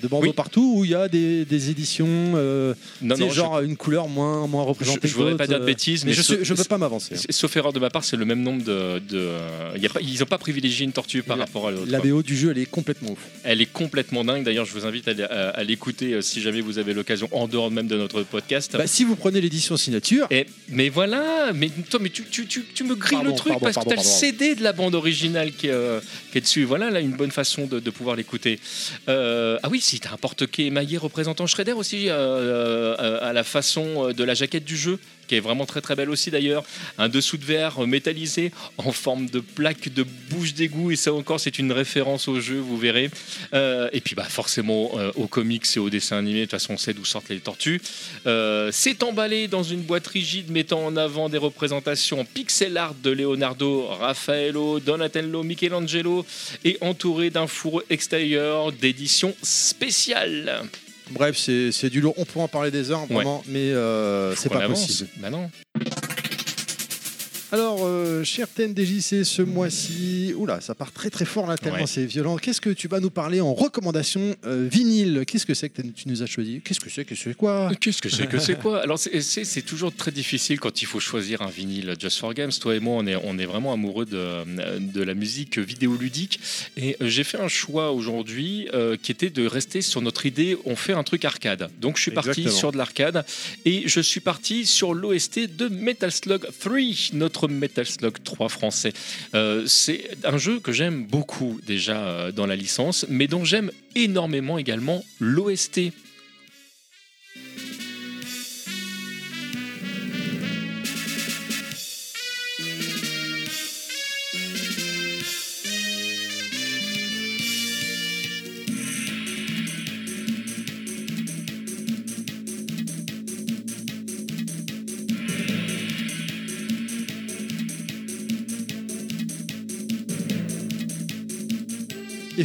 de bandeaux Oui. partout ou il y a des, des éditions, euh, Non, non, je- genre une couleur moins, moins représentée je que voudrais pas dire de euh, bêtises, Mais mais, je ne peux pas m'avancer. hein. Sauf erreur de ma part, c'est le même nombre de. de y a pas, ils n'ont pas privilégié une tortue par La- rapport à l'autre. La BO du jeu, elle est complètement ouf. Elle est complètement dingue. D'ailleurs, je vous invite à, l- à- à l'écouter euh, si jamais vous avez l'occasion, en dehors même de notre podcast. Bah, si vous prenez l'édition signature, Et, mais voilà, mais toi, mais tu, tu, tu, tu me grilles Pardon, le truc pardon, parce pardon, que tu as le. CD de la bande originale qui est, euh, qui est dessus. Voilà, là, une bonne façon de, de pouvoir l'écouter. Euh, ah oui, si, tu as un porte-quai émaillé représentant Shredder aussi, euh, euh, à la façon euh, de la jaquette du jeu, qui est vraiment très très belle aussi d'ailleurs. Un dessous de verre métallisé en forme de plaque de bouche d'égout, et ça encore, c'est une référence au jeu, vous verrez. Euh, et puis, bah, forcément, euh, aux comics et aux dessins animés, de toute façon, on sait d'où sortent les tortues. Euh, c'est emballé dans une boîte rigide mettant en avant des représentations en pixel art de Leonardo, Raffaello, Donatello, Michelangelo et entouré d'un fourreau extérieur d'édition spéciale. Bref, c'est du lourd. On pourrait en parler des heures, vraiment, mais euh, c'est pas possible. Bah non. Alors, euh, cher TNDJC, ce mois-ci, oula, ça part très très fort là, tellement Ouais. c'est violent. Qu'est-ce que tu vas nous parler en recommandation euh, vinyle? Qu'est-ce que c'est que tu nous as choisi? Qu'est-ce que c'est que c'est quoi? Qu'est-ce que c'est que c'est quoi? Alors c'est- toujours très difficile quand il faut choisir un vinyle Just for Games. Toi et moi, on est, on est vraiment amoureux de, de la musique vidéoludique. Et euh, j'ai fait un choix aujourd'hui euh, qui était de rester sur notre idée, on fait un truc arcade. Donc je suis parti sur de l'arcade et je suis parti sur l'OST de Metal Slug 3, notre Metal Slug 3 français. Euh, c'est un jeu que j'aime beaucoup déjà euh, dans la licence, mais dont j'aime énormément également l'OST.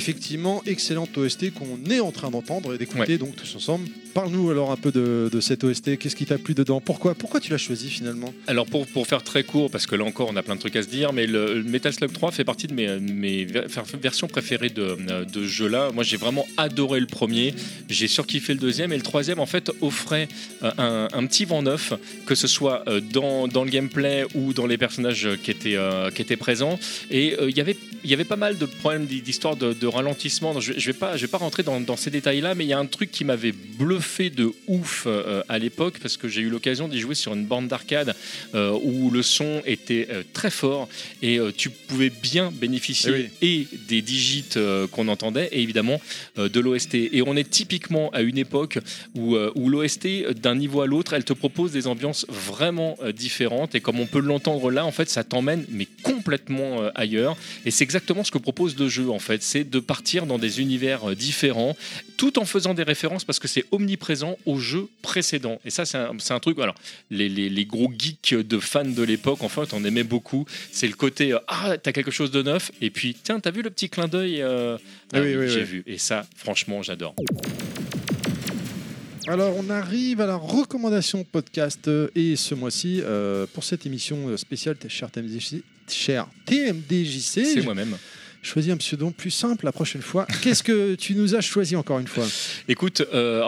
Effectivement, excellente OST qu'on est en train d'entendre et d'écouter donc tous ensemble. Parle-nous alors un peu de, de cette OST. Qu'est-ce qui t'a plu dedans? Pourquoi Pourquoi tu l'as choisi finalement? Alors pour, pour faire très court, parce que là encore on a plein de trucs à se dire, mais le, le Metal Slug 3 fait partie de mes, mes ver- versions préférées de, de ce jeu-là. Moi j'ai vraiment adoré le premier, j'ai surkiffé le deuxième, et le troisième en fait offrait euh, un, un petit vent neuf, que ce soit euh, dans, dans le gameplay ou dans les personnages qui étaient, euh, qui étaient présents. Et euh, il y avait il y avait pas mal de problèmes d'hi- d'histoire de, de ralentissement. Je, je vais pas, je vais pas rentrer dans, dans ces détails-là, mais il y a un truc qui m'avait bluffé de ouf euh, à l'époque parce que j'ai eu l'occasion d'y jouer sur une borne d'arcade euh, où le son était euh, très fort et tu pouvais bien bénéficier et des digits qu'on entendait et évidemment de l'OST. Et on est typiquement à une époque où, où l'OST d'un niveau à l'autre, elle te propose des ambiances vraiment différentes et comme on peut l'entendre là, en fait, ça t'emmène mais complètement ailleurs. Et c'est exactement ce que propose le jeu en fait, c'est de partir dans des univers euh, différents, tout en faisant des références parce que c'est omniprésent aux jeux précédents. Et ça, c'est un, truc. Alors, les, les- les gros geeks de fans de l'époque, en fait, on aimait beaucoup. C'est le côté euh, ah, t'as quelque chose de neuf, et puis tiens, t'as vu le petit clin d'œil euh, Ah oui, oui, j'ai oui. vu. Et ça, franchement, j'adore. Alors, on arrive à la recommandation podcast euh, et ce mois-ci, euh, pour cette émission spéciale, cher TMDJC, cher TMDJC, C'est moi-même. Choisi un pseudo plus simple la prochaine fois. Qu'est-ce que tu nous as choisi encore une fois? Écoute, euh,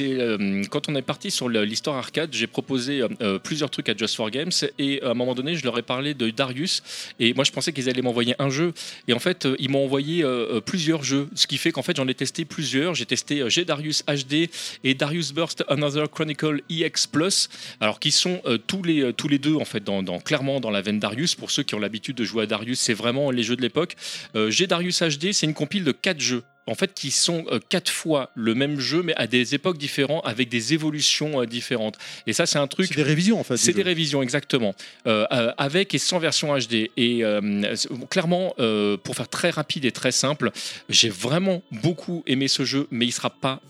euh, quand on est parti sur l'histoire arcade, j'ai proposé euh, plusieurs trucs à Just for Games et à un moment donné, je leur ai parlé de Darius et moi je pensais qu'ils allaient m'envoyer un jeu et en fait ils m'ont envoyé plusieurs jeux, ce qui fait qu'en fait j'en ai testé plusieurs. J'ai testé G Darius HD et Darius Burst Another Chronicle EX Plus, alors qui sont tous les tous les deux en fait dans- clairement dans la veine Darius. Pour ceux qui ont l'habitude de jouer à Darius, c'est vraiment les jeux de l'époque. Euh, G HD, c'est une compile de quatre jeux en fait, qui sont euh, quatre fois le même jeu, mais à des époques différentes, avec des évolutions euh, différentes. Et ça, c'est un truc. C'est des révisions en fait. C'est des révisions, exactement. Euh, avec et sans version HD. Et euh, clairement, euh, pour faire très rapide et très simple, j'ai vraiment beaucoup aimé ce jeu, mais il sera pas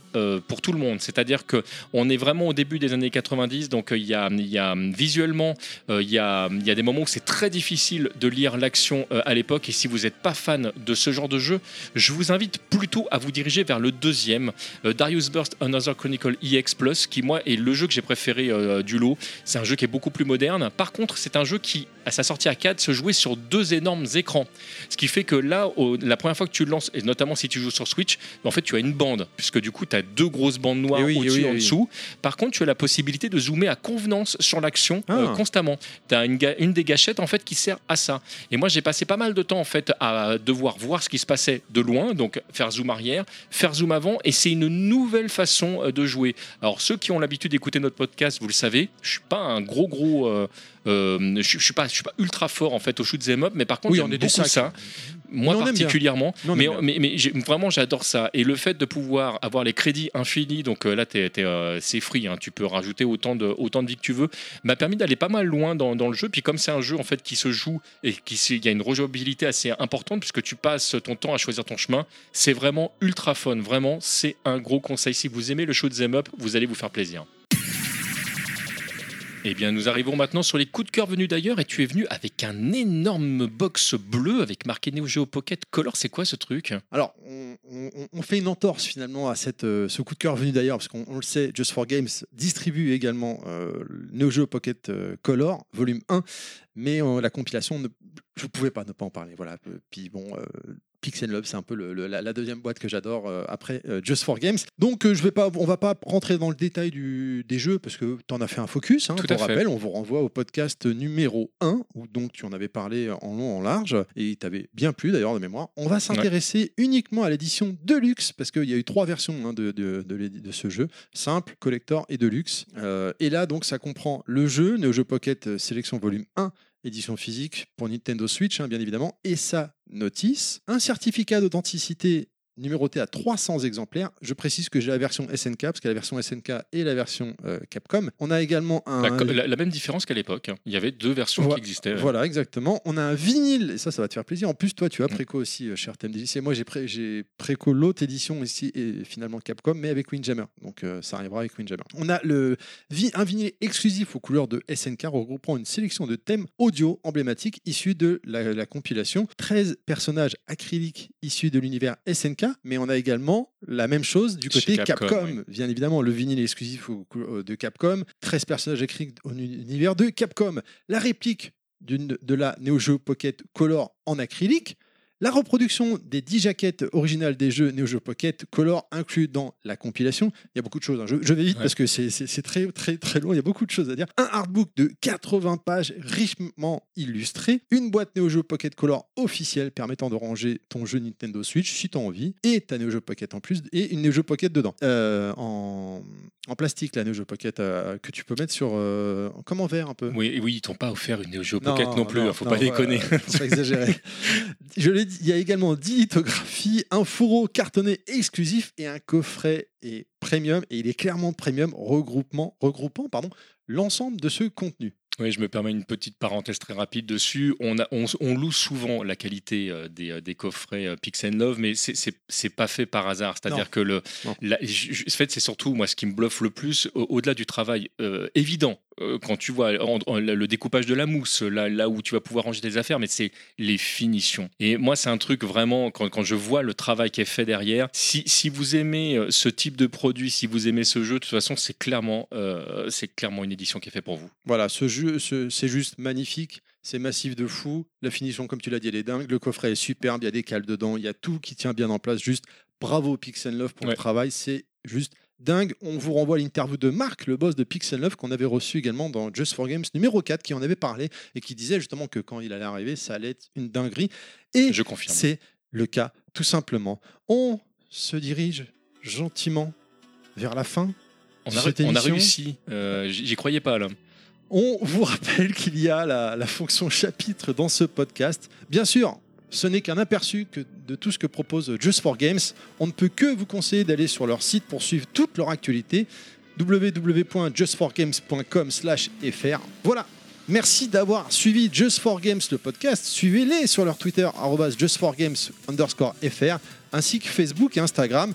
pour tout le monde. C'est-à-dire que on est vraiment au début des années 90, donc il y, a, il y a visuellement, il y, a, il y a des moments où c'est très difficile de lire l'action à l'époque. Et si vous n'êtes pas fan de ce genre de jeu, je vous invite plutôt à vous diriger vers le deuxième, euh, Darius Burst Another Chronicle EX Plus, qui moi est le jeu que j'ai préféré euh, du lot. C'est un jeu qui est beaucoup plus moderne. Par contre, c'est un jeu qui, à sa sortie arcade, se jouait sur deux énormes écrans. Ce qui fait que là, au- la première fois que tu le lances, et notamment si tu joues sur Switch, en fait, tu as une bande, puisque du coup, tu as deux grosses bandes noires Eh oui, eh oui, et en eh oui. dessous. Par contre, tu as la possibilité de zoomer à convenance sur l'action euh, Ah. constamment. Tu as une, une des gâchettes en fait qui sert à ça. Et moi, j'ai passé pas mal de temps en fait à devoir voir ce qui se passait de loin, donc faire zoom arrière, faire zoom avant, et c'est une nouvelle façon euh, de jouer. Alors ceux qui ont l'habitude d'écouter notre podcast, vous le savez, je suis pas un gros gros, euh, euh, je, je suis pas, je suis pas ultra fort en fait au shoot 'em up, mais par contre Oui, on est beaucoup ça. Moi particulièrement, Mais mais, mais, vraiment j'adore ça. Et le fait de pouvoir avoir les crédits infinis, donc euh, là euh, c'est free, hein, tu peux rajouter autant de, autant de vie que tu veux, m'a permis d'aller pas mal loin dans, dans le jeu. Puis comme c'est un jeu en fait qui se joue et qui se- il y a une rejouabilité assez importante puisque tu passes ton temps à choisir ton chemin, c'est vraiment ultra fun. Vraiment, c'est un gros conseil. Si vous aimez le shoot 'em up, vous allez vous faire plaisir. Eh bien, nous arrivons maintenant sur les coups de cœur venus d'ailleurs, et tu es venu avec un énorme box bleu avec marqué Neo Geo Pocket Color. C'est quoi ce truc? Alors, on, fait une entorse finalement à euh, ce coup de cœur venu d'ailleurs, parce qu'on on le sait, Just for Games distribue également euh, Neo Geo Pocket euh, Color, volume 1, mais la compilation, je ne pouvais pas ne pas en parler. Voilà. Puis bon, Pixel Love, c'est un peu le- le- la, la deuxième boîte que j'adore euh, après euh, Just for Games. Donc, euh, je vais pas, on va pas rentrer dans le détail du, des jeux, parce que tu en as fait un focus. Hein, Tout pour à fait. on vous renvoie au podcast numéro 1, où donc tu en avais parlé en long, en large, et il t'avait bien plu d'ailleurs de mémoire. On va s'intéresser uniquement à l'édition Deluxe, parce qu'il y a eu trois versions hein, de, de, de l'édi- de ce jeu, simple, collector et Deluxe. Euh, et là, donc, ça comprend le jeu, Neo Geo Pocket Sélection Volume 1, édition physique pour Nintendo Switch, hein, bien évidemment, et sa notice, un certificat d'authenticité numéroté à 300 exemplaires. Je précise que j'ai la version SNK, parce qu'il y a la version SNK et la version euh, Capcom. On a également un... la, la- la même différence qu'à l'époque. hein. Il y avait deux versions qui existaient. Voilà, exactement. On a un vinyle, et ça, ça va te faire plaisir. En plus, toi, tu as préco aussi, euh, cher TMDJC. Moi, j'ai pré- j'ai préco l'autre édition ici, et finalement Capcom, mais avec Windjammer. Donc, euh, ça arrivera avec Windjammer. On a le, un vinyle exclusif aux couleurs de SNK, regroupant une sélection de thèmes audio emblématiques issus de la, la compilation. 13 personnages acryliques issus de l'univers SNK, mais on a également la même chose du côté Capcom, Capcom. oui. Bien évidemment, le vinyle exclusif euh, de Capcom, 13 personnages acryliques au univers de Capcom. La réplique de la Neo Geo Pocket Color en acrylique, la reproduction des 10 jaquettes originales des jeux Neo Geo Pocket Color inclus dans la compilation. Il y a beaucoup de choses. hein. Je, je vais vite Ouais. parce que c'est- très, très, très long. Il y a beaucoup de choses à dire. Un artbook de 80 pages richement illustré. Une boîte Neo Geo Pocket Color officielle permettant de ranger ton jeu Nintendo Switch si tu as envie. Et ta Neo Geo Pocket en plus. Et une Neo Geo Pocket dedans. Euh, en, en plastique, la Neo Geo Pocket euh, que tu peux mettre sur. euh, comme en verre un peu. Oui, oui, ils t'ont pas offert une Neo Geo Pocket non, plus, hein, faut pas non, déconner. voilà, faut pas exagérer. Je l'ai dit, il y a également 10 lithographies, un fourreau cartonné exclusif et un coffret et premium. Et il est clairement premium, regroupement, regroupant pardon, l'ensemble de ce contenu. Oui, je me permets une petite parenthèse très rapide dessus. On, a, on, on loue souvent la qualité euh, des, euh, des coffrets euh, Pix and Love, mais c'est- pas fait par hasard. C'est-à-dire que le, la- je- en fait, c'est surtout moi ce qui me bluffe le plus, au- au-delà du travail euh, évident. Euh, quand tu vois en- en- le découpage de la mousse, là, là où tu vas pouvoir ranger tes affaires, mais c'est les finitions. Et moi, c'est un truc vraiment, quand, quand je vois le travail qui est fait derrière, si, si vous aimez euh, ce type de produit, si vous aimez ce jeu, de toute façon, c'est clairement, euh, c'est clairement une édition qui est faite pour vous. Voilà, ce jeu, ce- c'est juste magnifique. C'est massif de fou. La finition, comme tu l'as dit, elle est dingue. Le coffret est superbe. Il y a des cales dedans. Il y a tout qui tient bien en place. Juste bravo Pixel Love pour Ouais. le travail. C'est juste dingue. On vous renvoie à l'interview de Marc, le boss de Pixel Love, qu'on avait reçu également dans Just for Games numéro 4, qui en avait parlé et qui disait justement que quand il allait arriver, ça allait être une dinguerie. Et Je confirme. c'est le cas, tout simplement. On se dirige gentiment vers la fin. On a, on a réussi. Euh, J'y j'y croyais pas là. On vous rappelle qu'il y a la, la fonction chapitre dans ce podcast. Bien sûr, ce n'est qu'un aperçu de tout ce que propose Just for Games. On ne peut que vous conseiller d'aller sur leur site pour suivre toute leur actualité www.justforgames.com/fr. Voilà. Merci d'avoir suivi Just for Games le podcast. Suivez-les sur leur Twitter arrobase justforgames underscore fr ainsi que Facebook et Instagram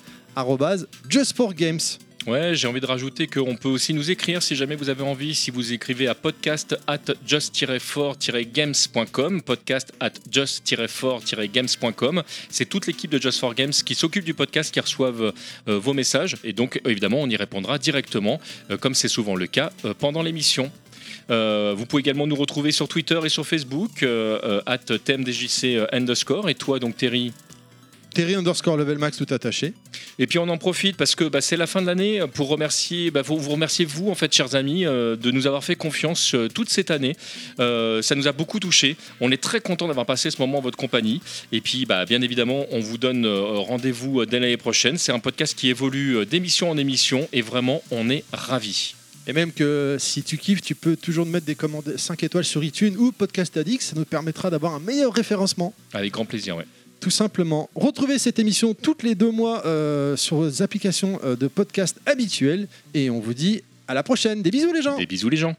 justforgames. Ouais, j'ai envie de rajouter qu'on peut aussi nous écrire si jamais vous avez envie, si vous écrivez à podcast at just-for-games.com, podcast at just-for-games.com. C'est toute l'équipe de Just for Games qui s'occupe du podcast, qui reçoivent euh, vos messages. Et donc, euh, évidemment, on y répondra directement, euh, comme c'est souvent le cas, euh, pendant l'émission. Euh, vous pouvez également nous retrouver sur Twitter et sur Facebook, euh, euh, at tmdjc euh, underscore. Et toi, donc, Terry? Terry underscore level max tout attaché. Et puis on en profite parce que bah, c'est la fin de l'année pour remercier, bah, vous, vous remercier vous en fait, chers amis, euh, de nous avoir fait confiance euh, toute cette année. Euh, ça nous a beaucoup touché. On est très content d'avoir passé ce moment en votre compagnie. Et puis, bah, bien évidemment, on vous donne euh, rendez-vous euh, dès l'année prochaine. C'est un podcast qui évolue euh, d'émission en émission et vraiment, on est ravis. Et même que si tu kiffes, tu peux toujours nous mettre des commandes 5 étoiles sur iTunes ou Podcast Addict. Ça nous permettra d'avoir un meilleur référencement. Avec grand plaisir, ouais. Tout simplement. Retrouvez cette émission toutes les deux mois euh, sur vos applications euh, de podcast habituelles. Et on vous dit à la prochaine. Des bisous les gens Des bisous les gens.